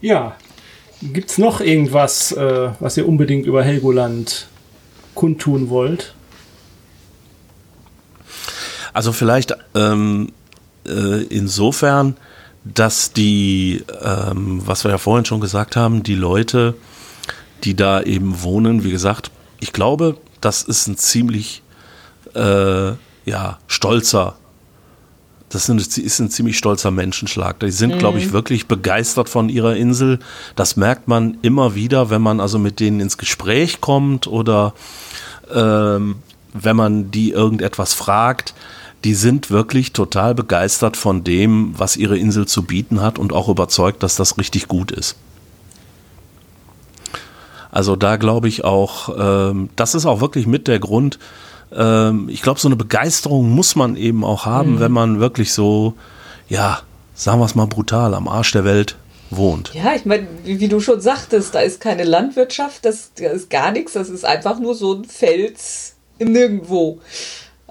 ja, Gibt es noch irgendwas, äh, was ihr unbedingt über Helgoland kundtun wollt? Also vielleicht ähm, äh, insofern, dass die, ähm, was wir ja vorhin schon gesagt haben, die Leute, die da eben wohnen, wie gesagt, ich glaube, das ist ein ziemlich äh, ja, stolzer das ist ein ziemlich stolzer Menschenschlag. Die sind, mhm. glaube ich, wirklich begeistert von ihrer Insel. Das merkt man immer wieder, wenn man also mit denen ins Gespräch kommt oder ähm, wenn man die irgendetwas fragt. Die sind wirklich total begeistert von dem, was ihre Insel zu bieten hat und auch überzeugt, dass das richtig gut ist. Also da glaube ich auch, ähm, das ist auch wirklich mit der Grund, ähm, ich glaube, so eine Begeisterung muss man eben auch haben, mhm. wenn man wirklich so, ja, sagen wir es mal brutal, am Arsch der Welt wohnt. Ja, ich meine, wie, wie, du schon sagtest, da ist keine Landwirtschaft, das, das ist gar nichts, das ist einfach nur so ein Fels im Nirgendwo.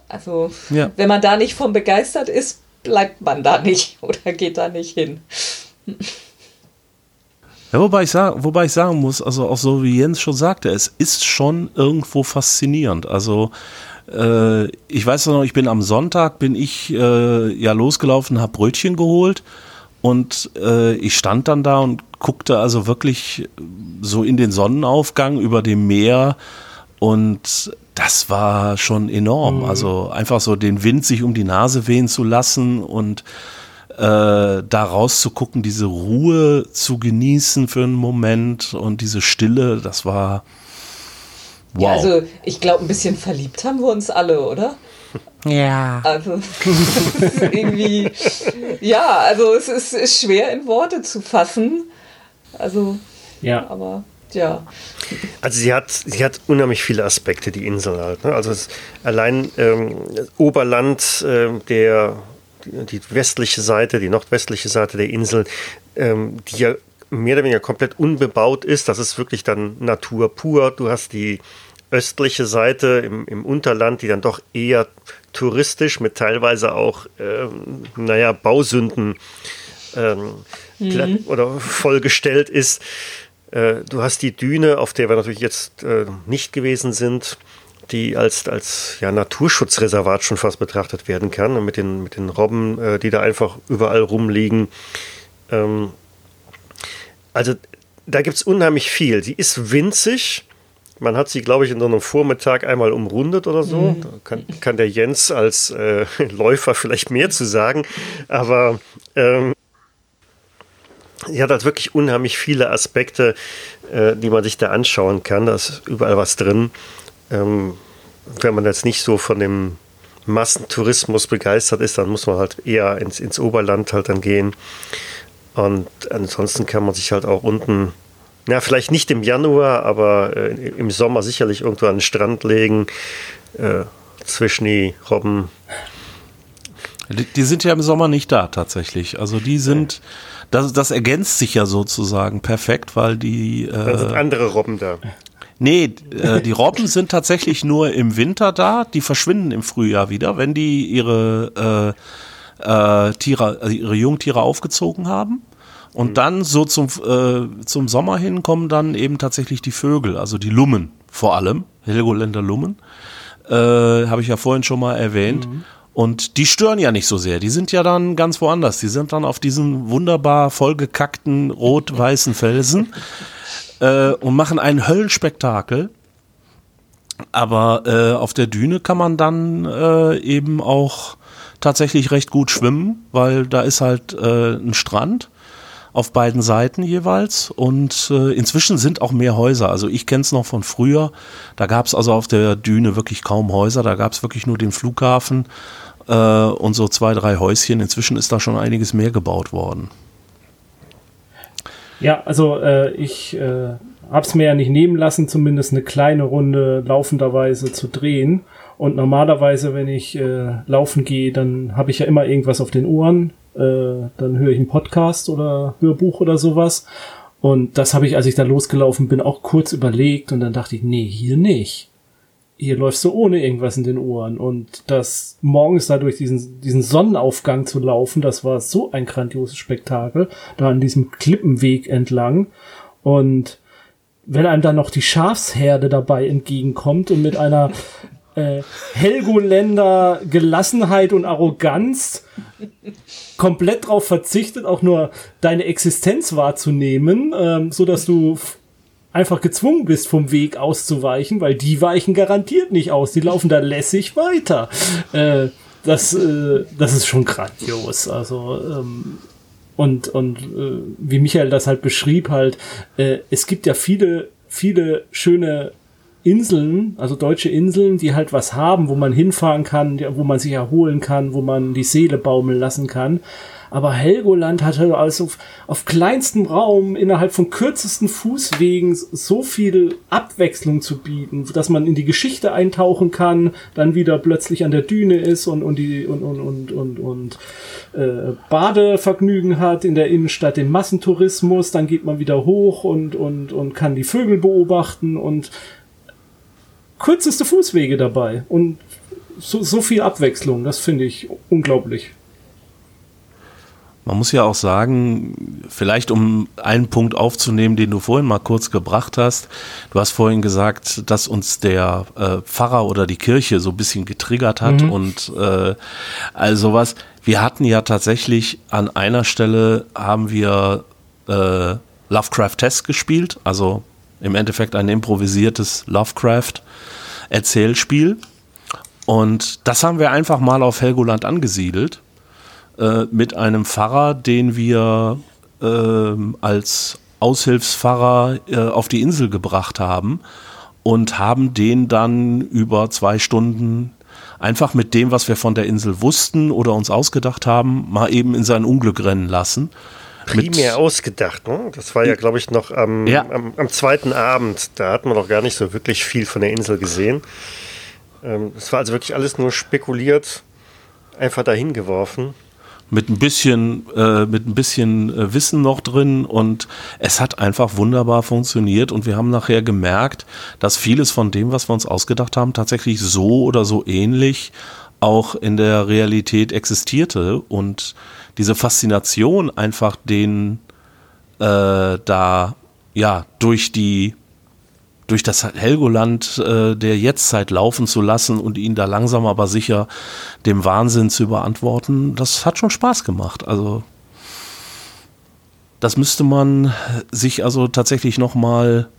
Also, ja. wenn man da nicht von begeistert ist, bleibt man da nicht oder geht da nicht hin. Ja, wobei ich, sagen, wobei ich sagen muss, also auch so wie Jens schon sagte, es ist schon irgendwo faszinierend. Also äh, ich weiß noch, ich bin am Sonntag, bin ich äh, ja losgelaufen, habe Brötchen geholt und äh, ich stand dann da und guckte also wirklich so in den Sonnenaufgang über dem Meer und das war schon enorm. Mhm. Also einfach so den Wind sich um die Nase wehen zu lassen und äh, da rauszugucken, diese Ruhe zu genießen für einen Moment und diese Stille, das war wow. Ja, also ich glaube, ein bisschen verliebt haben wir uns alle, oder? Ja. Also irgendwie, ja, also es ist, ist, schwer in Worte zu fassen. Also, ja, aber ja. Also sie hat, sie hat unheimlich viele Aspekte, die Insel halt. Ne? Also es, allein ähm, Oberland, äh, der die westliche Seite, die nordwestliche Seite der Insel, ähm, die ja mehr oder weniger komplett unbebaut ist. Das ist wirklich dann Natur pur. Du hast die östliche Seite im, im Unterland, die dann doch eher touristisch mit teilweise auch, ähm, naja, Bausünden ähm, mhm. oder vollgestellt ist. Äh, du hast die Düne, auf der wir natürlich jetzt äh, nicht gewesen sind die als, als ja, Naturschutzreservat schon fast betrachtet werden kann, und mit den, mit den Robben, äh, die da einfach überall rumliegen. Ähm, also da gibt es unheimlich viel. Sie ist winzig. Man hat sie, glaube ich, in so einem Vormittag einmal umrundet oder so. Mhm. Da kann, kann, der Jens als äh, Läufer vielleicht mehr zu sagen. Aber ähm, sie hat halt wirklich unheimlich viele Aspekte, äh, die man sich da anschauen kann. Da ist überall was drin. Ähm, wenn man jetzt nicht so von dem Massentourismus begeistert ist, dann muss man halt eher ins, ins Oberland halt dann gehen. Und ansonsten kann man sich halt auch unten, na, vielleicht nicht im Januar, aber äh, im Sommer sicherlich irgendwo an den Strand legen, äh, zwischen die Robben. Die, die, sind ja im Sommer nicht da tatsächlich. Also die sind, das, das ergänzt sich ja sozusagen perfekt, weil die. Äh, da sind andere Robben da. Nee, äh, die Robben sind tatsächlich nur im Winter da. Die verschwinden im Frühjahr wieder, wenn die ihre äh, äh, Tiere, also ihre Jungtiere aufgezogen haben. Und mhm. dann so zum, äh, zum Sommer hin kommen dann eben tatsächlich die Vögel, also die Lummen vor allem, Helgoländer Lummen, äh, habe ich ja vorhin schon mal erwähnt. Mhm. Und die stören ja nicht so sehr. Die sind ja dann ganz woanders. Die sind dann auf diesen wunderbar vollgekackten rot-weißen Felsen äh, und machen ein Höllenspektakel. Aber äh, auf der Düne kann man dann äh, eben auch tatsächlich recht gut schwimmen, weil da ist halt äh, ein Strand auf beiden Seiten jeweils und äh, inzwischen sind auch mehr Häuser. Also ich kenne es noch von früher. Da gab es also auf der Düne wirklich kaum Häuser. Da gab es wirklich nur den Flughafen äh, und so zwei, drei Häuschen. Inzwischen ist da schon einiges mehr gebaut worden. Ja, also äh, ich äh, habe es mir ja nicht nehmen lassen, zumindest eine kleine Runde laufenderweise zu drehen. Und normalerweise, wenn ich äh, laufen gehe, dann habe ich ja immer irgendwas auf den Ohren. Äh, dann höre ich einen Podcast oder Hörbuch oder sowas. Und das habe ich, als ich da losgelaufen bin, auch kurz überlegt und dann dachte ich, nee, hier nicht hier läufst du ohne irgendwas in den Ohren. Und das morgens da durch diesen, diesen Sonnenaufgang zu laufen, das war so ein grandioses Spektakel, da an diesem Klippenweg entlang. Und wenn einem dann noch die Schafsherde dabei entgegenkommt und mit einer äh, Helgoländer Gelassenheit und Arroganz komplett darauf verzichtet, auch nur deine Existenz wahrzunehmen, ähm, so dass du einfach gezwungen bist, vom Weg auszuweichen, weil die weichen garantiert nicht aus. Die laufen da lässig weiter. Äh, das, äh, das ist schon grandios. Also, ähm, und, und äh, wie Michael das halt beschrieb, halt, äh, es gibt ja viele, viele schöne Inseln, also deutsche Inseln, die halt was haben, wo man hinfahren kann, wo man sich erholen kann, wo man die Seele baumeln lassen kann. Aber Helgoland hatte also auf, auf kleinstem Raum innerhalb von kürzesten Fußwegen so viel Abwechslung zu bieten, dass man in die Geschichte eintauchen kann, dann wieder plötzlich an der Düne ist und, und die und, und, und, und, und äh, Badevergnügen hat in der Innenstadt, den Massentourismus, dann geht man wieder hoch und, und, und kann die Vögel beobachten und kürzeste Fußwege dabei und so, so viel Abwechslung, das finde ich unglaublich. Man muss ja auch sagen, vielleicht um einen Punkt aufzunehmen, den du vorhin mal kurz gebracht hast. Du hast vorhin gesagt, dass uns der äh, Pfarrer oder die Kirche so ein bisschen getriggert hat mhm. und äh, all sowas. Wir hatten ja tatsächlich an einer Stelle haben wir äh, Lovecraft Test gespielt, also im Endeffekt ein improvisiertes Lovecraft-Erzählspiel. Und das haben wir einfach mal auf Helgoland angesiedelt äh, mit einem Pfarrer, den wir äh, als Aushilfspfarrer äh, auf die Insel gebracht haben und haben den dann über zwei Stunden einfach mit dem, was wir von der Insel wussten oder uns ausgedacht haben, mal eben in sein Unglück rennen lassen primär ausgedacht. Ne? Das war ja, glaube ich, noch am, ja. am, am, zweiten Abend. Da hat man noch gar nicht so wirklich viel von der Insel gesehen. Ähm, es war also wirklich alles nur spekuliert, einfach dahin geworfen. Mit ein bisschen, äh, mit ein bisschen äh, Wissen noch drin und es hat einfach wunderbar funktioniert und wir haben nachher gemerkt, dass vieles von dem, was wir uns ausgedacht haben, tatsächlich so oder so ähnlich auch in der Realität existierte und diese Faszination einfach den äh, da ja durch die durch das Helgoland äh, der Jetztzeit laufen zu lassen und ihn da langsam aber sicher dem Wahnsinn zu überantworten, das hat schon Spaß gemacht. Also das müsste man sich also tatsächlich noch mal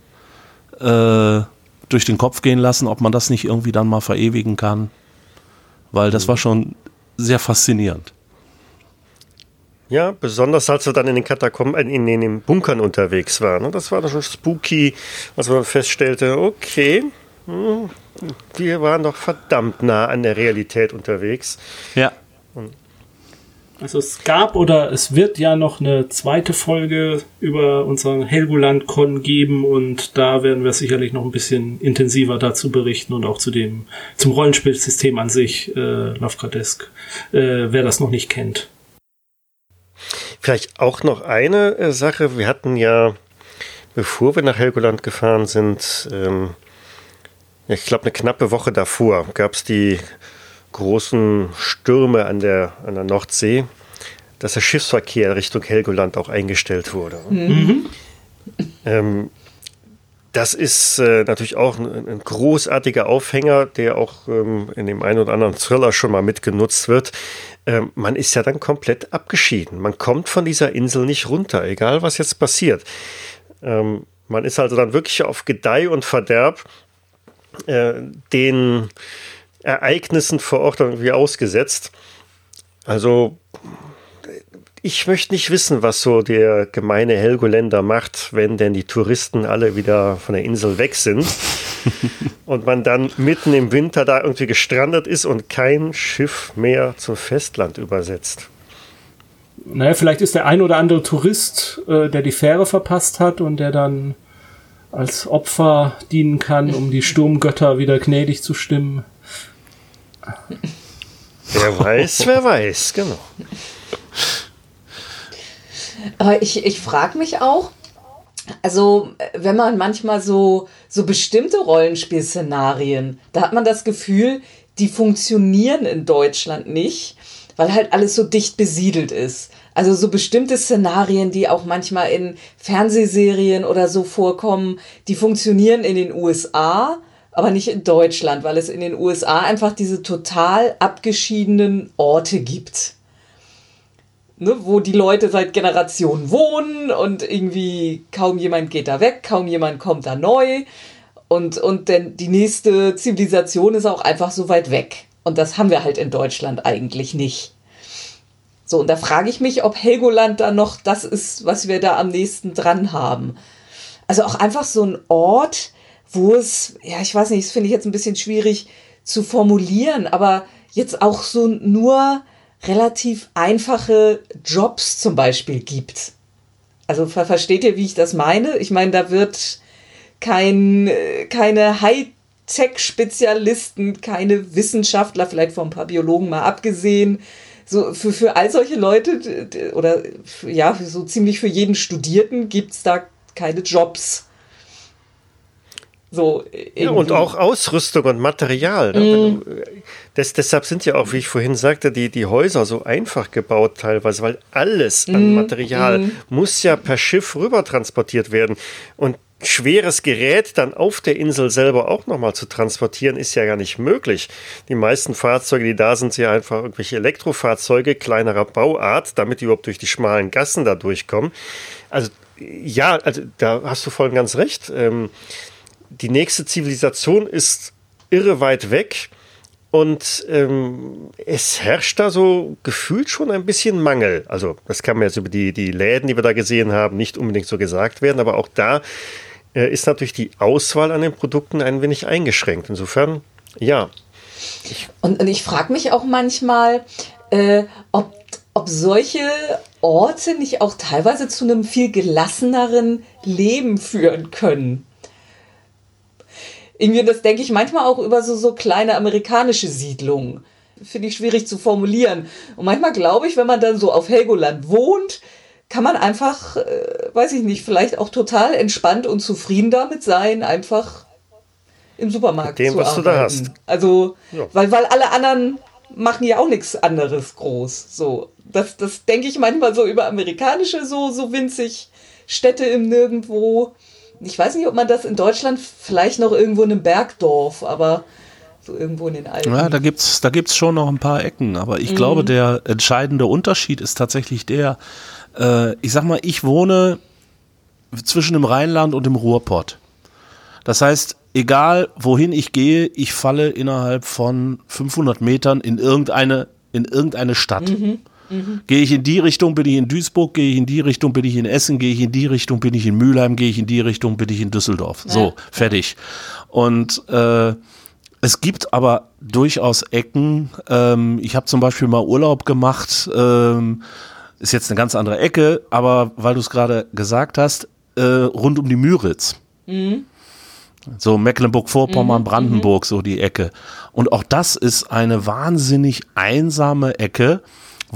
äh, durch den Kopf gehen lassen, ob man das nicht irgendwie dann mal verewigen kann, weil das war schon sehr faszinierend. Ja, besonders als wir dann in den Katakomben, äh, in, in den Bunkern unterwegs waren. Ne? Das war dann schon spooky, als man feststellte, okay, hm, wir waren doch verdammt nah an der Realität unterwegs. Ja. Also es gab oder es wird ja noch eine zweite Folge über unseren Helgoland-Con geben und da werden wir sicherlich noch ein bisschen intensiver dazu berichten und auch zu dem, zum Rollenspielsystem an sich, äh, Lovecraft-esk, äh, wer das noch nicht kennt. Vielleicht auch noch eine äh, Sache. Wir hatten ja, bevor wir nach Helgoland gefahren sind, ähm, ich glaube eine knappe Woche davor, gab es die großen Stürme an der, an der Nordsee, dass der Schiffsverkehr Richtung Helgoland auch eingestellt wurde. Mhm. Ähm, das ist äh, natürlich auch ein, ein, großartiger Aufhänger, der auch ähm, in dem einen oder anderen Thriller schon mal mitgenutzt wird. Ähm, man ist ja dann komplett abgeschieden. Man kommt von dieser Insel nicht runter, egal was jetzt passiert. Ähm, man ist also dann wirklich auf Gedeih und Verderb äh, den Ereignissen vor Ort irgendwie ausgesetzt. Also ich möchte nicht wissen, was so der gemeine Helgoländer macht, wenn denn die Touristen alle wieder von der Insel weg sind und man dann mitten im Winter da irgendwie gestrandet ist und kein Schiff mehr zum Festland übersetzt. Naja, vielleicht ist der ein oder andere Tourist, äh, der die Fähre verpasst hat und der dann als Opfer dienen kann, um die Sturmgötter wieder gnädig zu stimmen. Wer weiß, wer weiß, genau. Aber ich, ich frage mich auch, also wenn man manchmal so, so bestimmte Rollenspielszenarien, da hat man das Gefühl, die funktionieren in Deutschland nicht, weil halt alles so dicht besiedelt ist. Also so bestimmte Szenarien, die auch manchmal in Fernsehserien oder so vorkommen, die funktionieren in den USA, aber nicht in Deutschland, weil es in den USA einfach diese total abgeschiedenen Orte gibt. Ne, wo die Leute seit Generationen wohnen und irgendwie kaum jemand geht da weg, kaum jemand kommt da neu. Und, und denn die nächste Zivilisation ist auch einfach so weit weg. Und das haben wir halt in Deutschland eigentlich nicht. So, und da frage ich mich, ob Helgoland da noch das ist, was wir da am nächsten dran haben. Also auch einfach so ein Ort, wo es, ja, ich weiß nicht, das finde ich jetzt ein bisschen schwierig zu formulieren, aber jetzt auch so nur relativ einfache Jobs zum Beispiel gibt. Also ver versteht ihr, wie ich das meine? Ich meine, da wird kein, keine Hightech-Spezialisten, keine Wissenschaftler, vielleicht von ein paar Biologen mal abgesehen, so für, für all solche Leute oder ja, so ziemlich für jeden Studierten gibt es da keine Jobs. So, ja, und auch Ausrüstung und Material. Mm. Das, deshalb sind ja auch, wie ich vorhin sagte, die, die Häuser so einfach gebaut teilweise, weil alles an mm. Material mm. muss ja per Schiff rüber transportiert werden. Und schweres Gerät dann auf der Insel selber auch nochmal zu transportieren, ist ja gar nicht möglich. Die meisten Fahrzeuge, die da sind, sind ja einfach irgendwelche Elektrofahrzeuge kleinerer Bauart, damit die überhaupt durch die schmalen Gassen da durchkommen. Also ja, also da hast du voll ganz recht. Ähm, die nächste Zivilisation ist irre weit weg. Und ähm, es herrscht da so gefühlt schon ein bisschen Mangel. Also, das kann man jetzt über die, die Läden, die wir da gesehen haben, nicht unbedingt so gesagt werden. Aber auch da äh, ist natürlich die Auswahl an den Produkten ein wenig eingeschränkt. Insofern, ja. Und, und ich frage mich auch manchmal, äh, ob, ob solche Orte nicht auch teilweise zu einem viel gelasseneren Leben führen können irgendwie, das denke ich manchmal auch über so, so kleine amerikanische Siedlungen. Finde ich schwierig zu formulieren. Und manchmal glaube ich, wenn man dann so auf Helgoland wohnt, kann man einfach, äh, weiß ich nicht, vielleicht auch total entspannt und zufrieden damit sein, einfach im Supermarkt Mit dem, zu was arbeiten. du da hast. Also, ja. weil, weil alle anderen machen ja auch nichts anderes groß. So, das, das denke ich manchmal so über amerikanische, so, so winzig Städte im Nirgendwo ich weiß nicht, ob man das in Deutschland vielleicht noch irgendwo in einem Bergdorf, aber so irgendwo in den Alpen. Ja, da gibt's, da gibt's schon noch ein paar Ecken, aber ich mhm. glaube, der entscheidende Unterschied ist tatsächlich der, äh, ich sag mal, ich wohne zwischen dem Rheinland und dem Ruhrpott. Das heißt, egal wohin ich gehe, ich falle innerhalb von 500 Metern in irgendeine, in irgendeine Stadt. Mhm. Mhm. Gehe ich in die Richtung, bin ich in Duisburg, gehe ich in die Richtung, bin ich in Essen, gehe ich in die Richtung, bin ich in Mülheim, gehe ich in die Richtung, bin ich in Düsseldorf. Ja. So, fertig. Und äh, es gibt aber durchaus Ecken. Ähm, ich habe zum Beispiel mal Urlaub gemacht, ähm, ist jetzt eine ganz andere Ecke, aber weil du es gerade gesagt hast, äh, rund um die Müritz. Mhm. So Mecklenburg-Vorpommern, mhm, Brandenburg, mhm. so die Ecke. Und auch das ist eine wahnsinnig einsame Ecke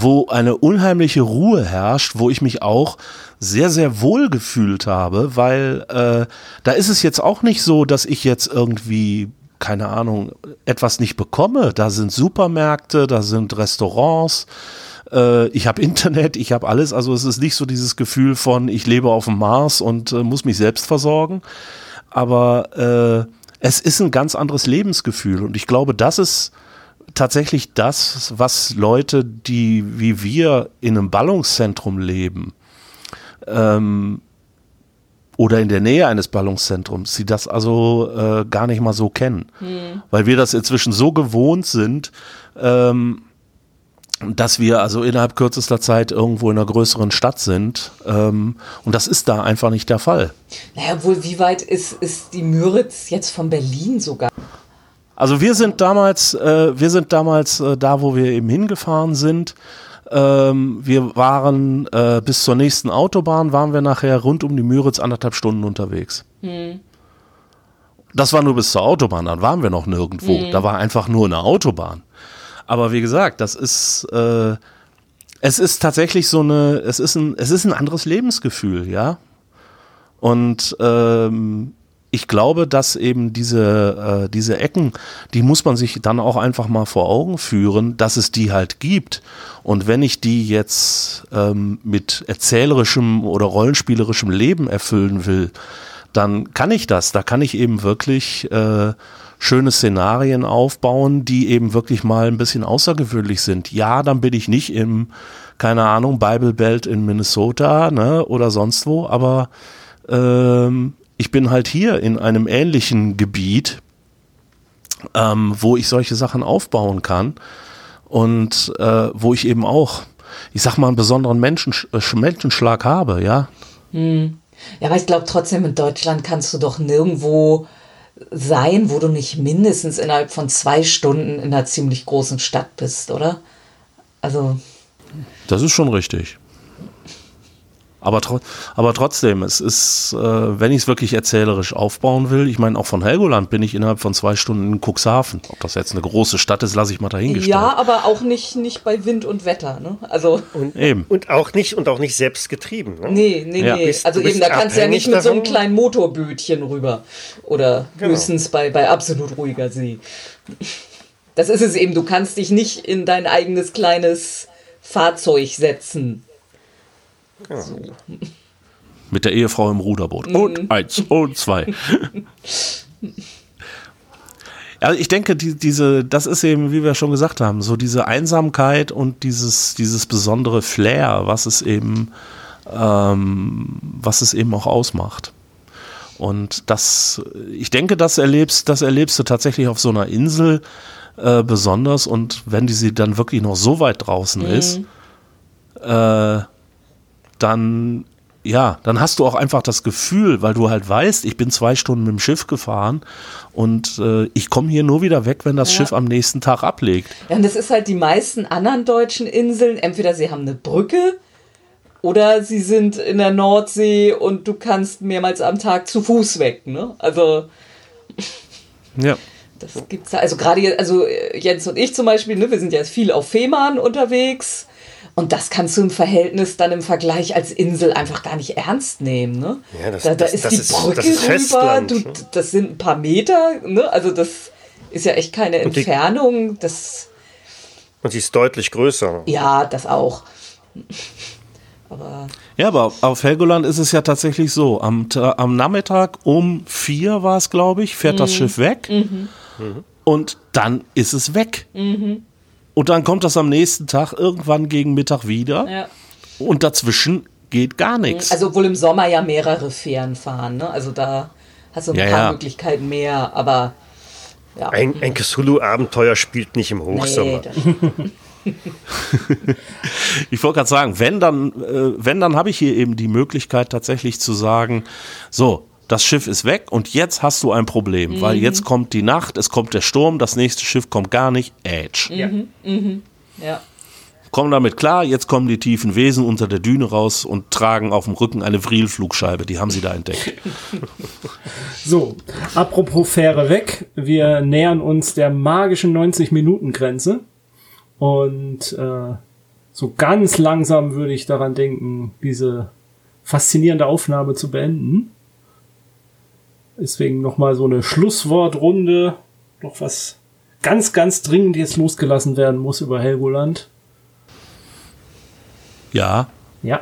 wo eine unheimliche Ruhe herrscht, wo ich mich auch sehr, sehr wohl gefühlt habe, weil äh, da ist es jetzt auch nicht so, dass ich jetzt irgendwie keine Ahnung, etwas nicht bekomme. Da sind Supermärkte, da sind Restaurants, äh, ich habe Internet, ich habe alles. Also es ist nicht so dieses Gefühl von, ich lebe auf dem Mars und äh, muss mich selbst versorgen. Aber äh, es ist ein ganz anderes Lebensgefühl. Und ich glaube, das ist tatsächlich das, was Leute, die wie wir in einem Ballungszentrum leben, ähm, oder in der Nähe eines Ballungszentrums, sie das also äh, gar nicht mal so kennen. Hm. Weil wir das inzwischen so gewohnt sind, ähm, dass wir also innerhalb kürzester Zeit irgendwo in einer größeren Stadt sind. Ähm, und das ist da einfach nicht der Fall. Naja, wohl, wie weit ist, ist die Müritz jetzt von Berlin sogar? Also wir sind damals, äh, wir sind damals äh, da, wo wir eben hingefahren sind. Ähm, wir waren äh, bis zur nächsten Autobahn, waren wir nachher rund um die Müritz anderthalb Stunden unterwegs. Hm. Das war nur bis zur Autobahn, dann waren wir noch nirgendwo. Hm. Da war einfach nur eine Autobahn. Aber wie gesagt, das ist, äh, es ist tatsächlich so eine, es ist ein, es ist ein anderes Lebensgefühl, ja. Und ähm, ich glaube, dass eben diese, äh, diese Ecken, die muss man sich dann auch einfach mal vor Augen führen, dass es die halt gibt. Und wenn ich die jetzt ähm, mit erzählerischem oder rollenspielerischem Leben erfüllen will, dann kann ich das. Da kann ich eben wirklich äh, schöne Szenarien aufbauen, die eben wirklich mal ein bisschen außergewöhnlich sind. Ja, dann bin ich nicht im, keine Ahnung, Bible Belt in Minnesota ne, oder sonst wo, aber ähm, ich bin halt hier in einem ähnlichen Gebiet, ähm, wo ich solche Sachen aufbauen kann und äh, wo ich eben auch, ich sag mal, einen besonderen Menschen, äh, Menschenschlag habe, ja. Hm. Ja, aber ich glaube trotzdem, in Deutschland kannst du doch nirgendwo sein, wo du nicht mindestens innerhalb von zwei Stunden in einer ziemlich großen Stadt bist, oder? Also. Das ist schon richtig. Aber, tro aber trotzdem, es ist, äh, wenn ich es wirklich erzählerisch aufbauen will, ich meine, auch von Helgoland bin ich innerhalb von zwei Stunden in Cuxhaven. Ob das jetzt eine große Stadt ist, lasse ich mal dahingestellt. Ja, aber auch nicht, nicht bei Wind und Wetter, ne? Also. Und, Eben. Und auch nicht, und auch nicht selbst getrieben, ne? Nee, nee, ja. nee. Bist, also eben, da kannst du ja nicht mit davon? so einem kleinen Motorbötchen rüber. Oder genau. höchstens bei, bei absolut ruhiger See. Das ist es eben, du kannst dich nicht in dein eigenes kleines Fahrzeug setzen So. Mit der Ehefrau im Ruderboot. Mhm. Und eins und zwei. Also ich denke, die, diese, das ist eben, wie wir schon gesagt haben, so diese Einsamkeit und dieses, dieses besondere Flair, was es eben, ähm, was es eben auch ausmacht. Und das, ich denke, das erlebst, das erlebst du tatsächlich auf so einer Insel äh, besonders. Und wenn die sie dann wirklich noch so weit draußen mhm. ist, äh, dann ja, dann hast du auch einfach das Gefühl, weil du halt weißt, ich bin zwei Stunden mit dem Schiff gefahren und äh, ich komme hier nur wieder weg, wenn das ja. Schiff am nächsten Tag ablegt. Ja, und das ist halt die meisten anderen deutschen Inseln. Entweder sie haben eine Brücke oder sie sind in der Nordsee und du kannst mehrmals am Tag zu Fuß weg. Ne? Also ja. Das gibt's also gerade also Jens und ich zum Beispiel, ne, wir sind ja viel auf Fehmarn unterwegs und das kannst du im Verhältnis dann im Vergleich als Insel einfach gar nicht ernst nehmen. Ne? Ja, das, da, da das, ist das die ist, Brücke ist rüber, du, ne? das sind ein paar Meter, ne? also das ist ja echt keine und Entfernung. Die, das, und sie ist deutlich größer. Ja, das auch. Aber ja, aber auf Helgoland ist es ja tatsächlich so. Am, am Nachmittag um vier war es, glaube ich, fährt mhm. das Schiff weg. Mhm. Und dann ist es weg. Mhm. Und dann kommt das am nächsten Tag irgendwann gegen Mittag wieder. Ja. Und dazwischen geht gar nichts. Also wohl im Sommer ja mehrere Fähren fahren. Ne? Also da hast du ein ja, paar ja. Möglichkeiten mehr, aber ja. Ein, ein Cthulhu-Abenteuer spielt nicht im Hochsommer. Nee, ich wollte gerade sagen, wenn dann, äh, wenn dann habe ich hier eben die Möglichkeit tatsächlich zu sagen, so, das Schiff ist weg und jetzt hast du ein Problem, mhm. weil jetzt kommt die Nacht, es kommt der Sturm, das nächste Schiff kommt gar nicht, Edge. Ja. Mhm. Mhm. ja. Kommen damit klar, jetzt kommen die tiefen Wesen unter der Düne raus und tragen auf dem Rücken eine Vril-Flugscheibe, die haben sie da entdeckt. so, apropos Fähre weg, wir nähern uns der magischen 90-Minuten-Grenze und äh, so ganz langsam würde ich daran denken, diese faszinierende Aufnahme zu beenden. Deswegen nochmal so eine Schlusswortrunde. Noch was ganz, ganz dringend jetzt losgelassen werden muss über Helgoland. Ja. Ja.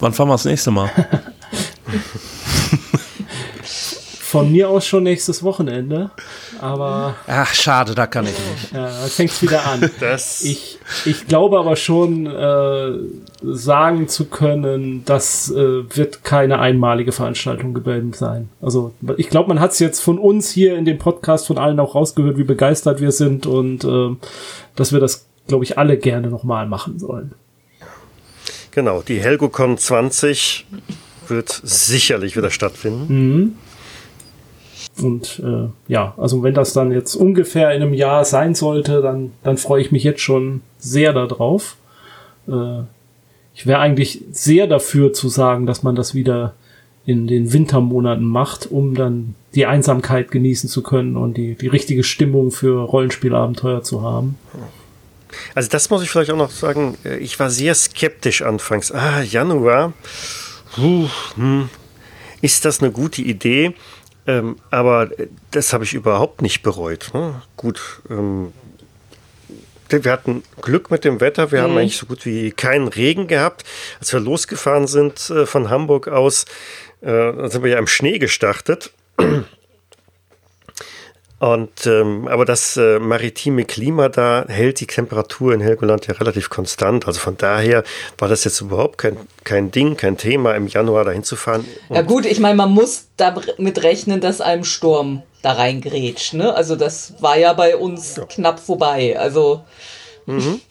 Wann fahren wir das nächste Mal? Von mir aus schon nächstes Wochenende. Aber. Ach, schade, da kann ich nicht. Ja, da fängt es wieder an. Das ich, ich glaube aber schon äh, sagen zu können, das äh, wird keine einmalige Veranstaltung gewesen sein. Also ich glaube, man hat es jetzt von uns hier in dem Podcast von allen auch rausgehört, wie begeistert wir sind und äh, dass wir das, glaube ich, alle gerne nochmal machen sollen. Genau, die HelgoCon 20 wird sicherlich wieder stattfinden. Mhm. Und äh, ja, also wenn das dann jetzt ungefähr in einem Jahr sein sollte, dann, dann freue ich mich jetzt schon sehr darauf. Äh, ich wäre eigentlich sehr dafür zu sagen, dass man das wieder in den Wintermonaten macht, um dann die Einsamkeit genießen zu können und die, die richtige Stimmung für Rollenspielabenteuer zu haben. Also das muss ich vielleicht auch noch sagen. Äh, ich war sehr skeptisch anfangs. Ah, Januar. Puh, hm. Ist das eine gute Idee? Ähm, aber das habe ich überhaupt nicht bereut. Ne? Gut, ähm, wir hatten Glück mit dem Wetter. Wir mhm. haben eigentlich so gut wie keinen Regen gehabt. Als wir losgefahren sind äh, von Hamburg aus, äh, sind wir ja im Schnee gestartet. Und ähm, aber das äh, maritime Klima da hält die Temperatur in Helgoland ja relativ konstant. Also von daher war das jetzt überhaupt kein, kein Ding, kein Thema, im Januar dahin zu fahren. Ja gut, ich meine, man muss damit rechnen, dass einem Sturm da reingrätscht. Ne? Also das war ja bei uns ja. knapp vorbei. Also mhm.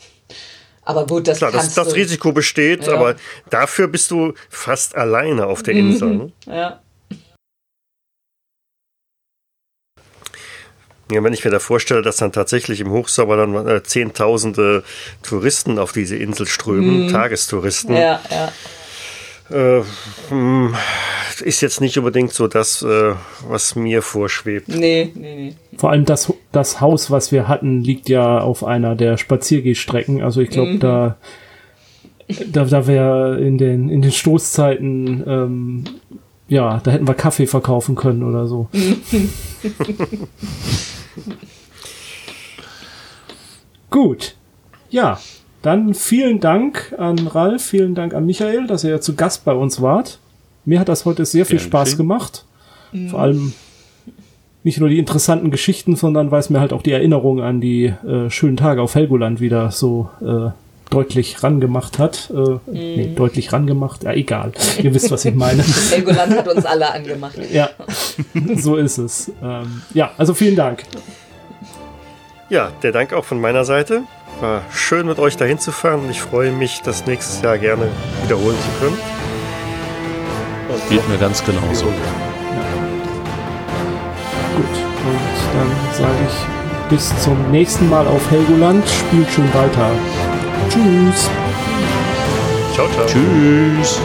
Aber gut, das Klar, das, das Risiko besteht, ja. aber dafür bist du fast alleine auf der Insel. Mhm. Ja. Ja, wenn ich mir da vorstelle, dass dann tatsächlich im Hochsommer dann äh, Zehntausende Touristen auf diese Insel strömen, mhm. Tagestouristen. Ja, ja. Äh, hm, ist jetzt nicht unbedingt so das, äh, was mir vorschwebt. Nee, nee, nee. Vor allem das, das Haus, was wir hatten, liegt ja auf einer der Spaziergehstrecken. Also ich glaube, mhm. da, da, da wäre in den, in den Stoßzeiten ähm, ja, da hätten wir Kaffee verkaufen können oder so. Gut. Ja, dann vielen Dank an Ralf, vielen Dank an Michael, dass ihr zu Gast bei uns wart. Mir hat das heute sehr viel Spaß gemacht. Mhm. Vor allem nicht nur die interessanten Geschichten, sondern weil es mir halt auch die Erinnerung an die äh, schönen Tage auf Helgoland wieder so äh, deutlich rangemacht hat. Äh, mm. Nee, deutlich rangemacht. Ja, egal. Ihr wisst, was ich meine. Helgoland hat uns alle angemacht. Ja, so ist es. Ähm, ja, also vielen Dank. Ja, der Dank auch von meiner Seite. War schön mit euch dahin zu fahren ich freue mich, das nächstes Jahr gerne wiederholen zu können. Und Geht mir ganz genauso. Ja. Gut, und dann sage ich bis zum nächsten Mal auf Helgoland. Spielt schon weiter. Tschüss. Ciao, ciao. Tschüss.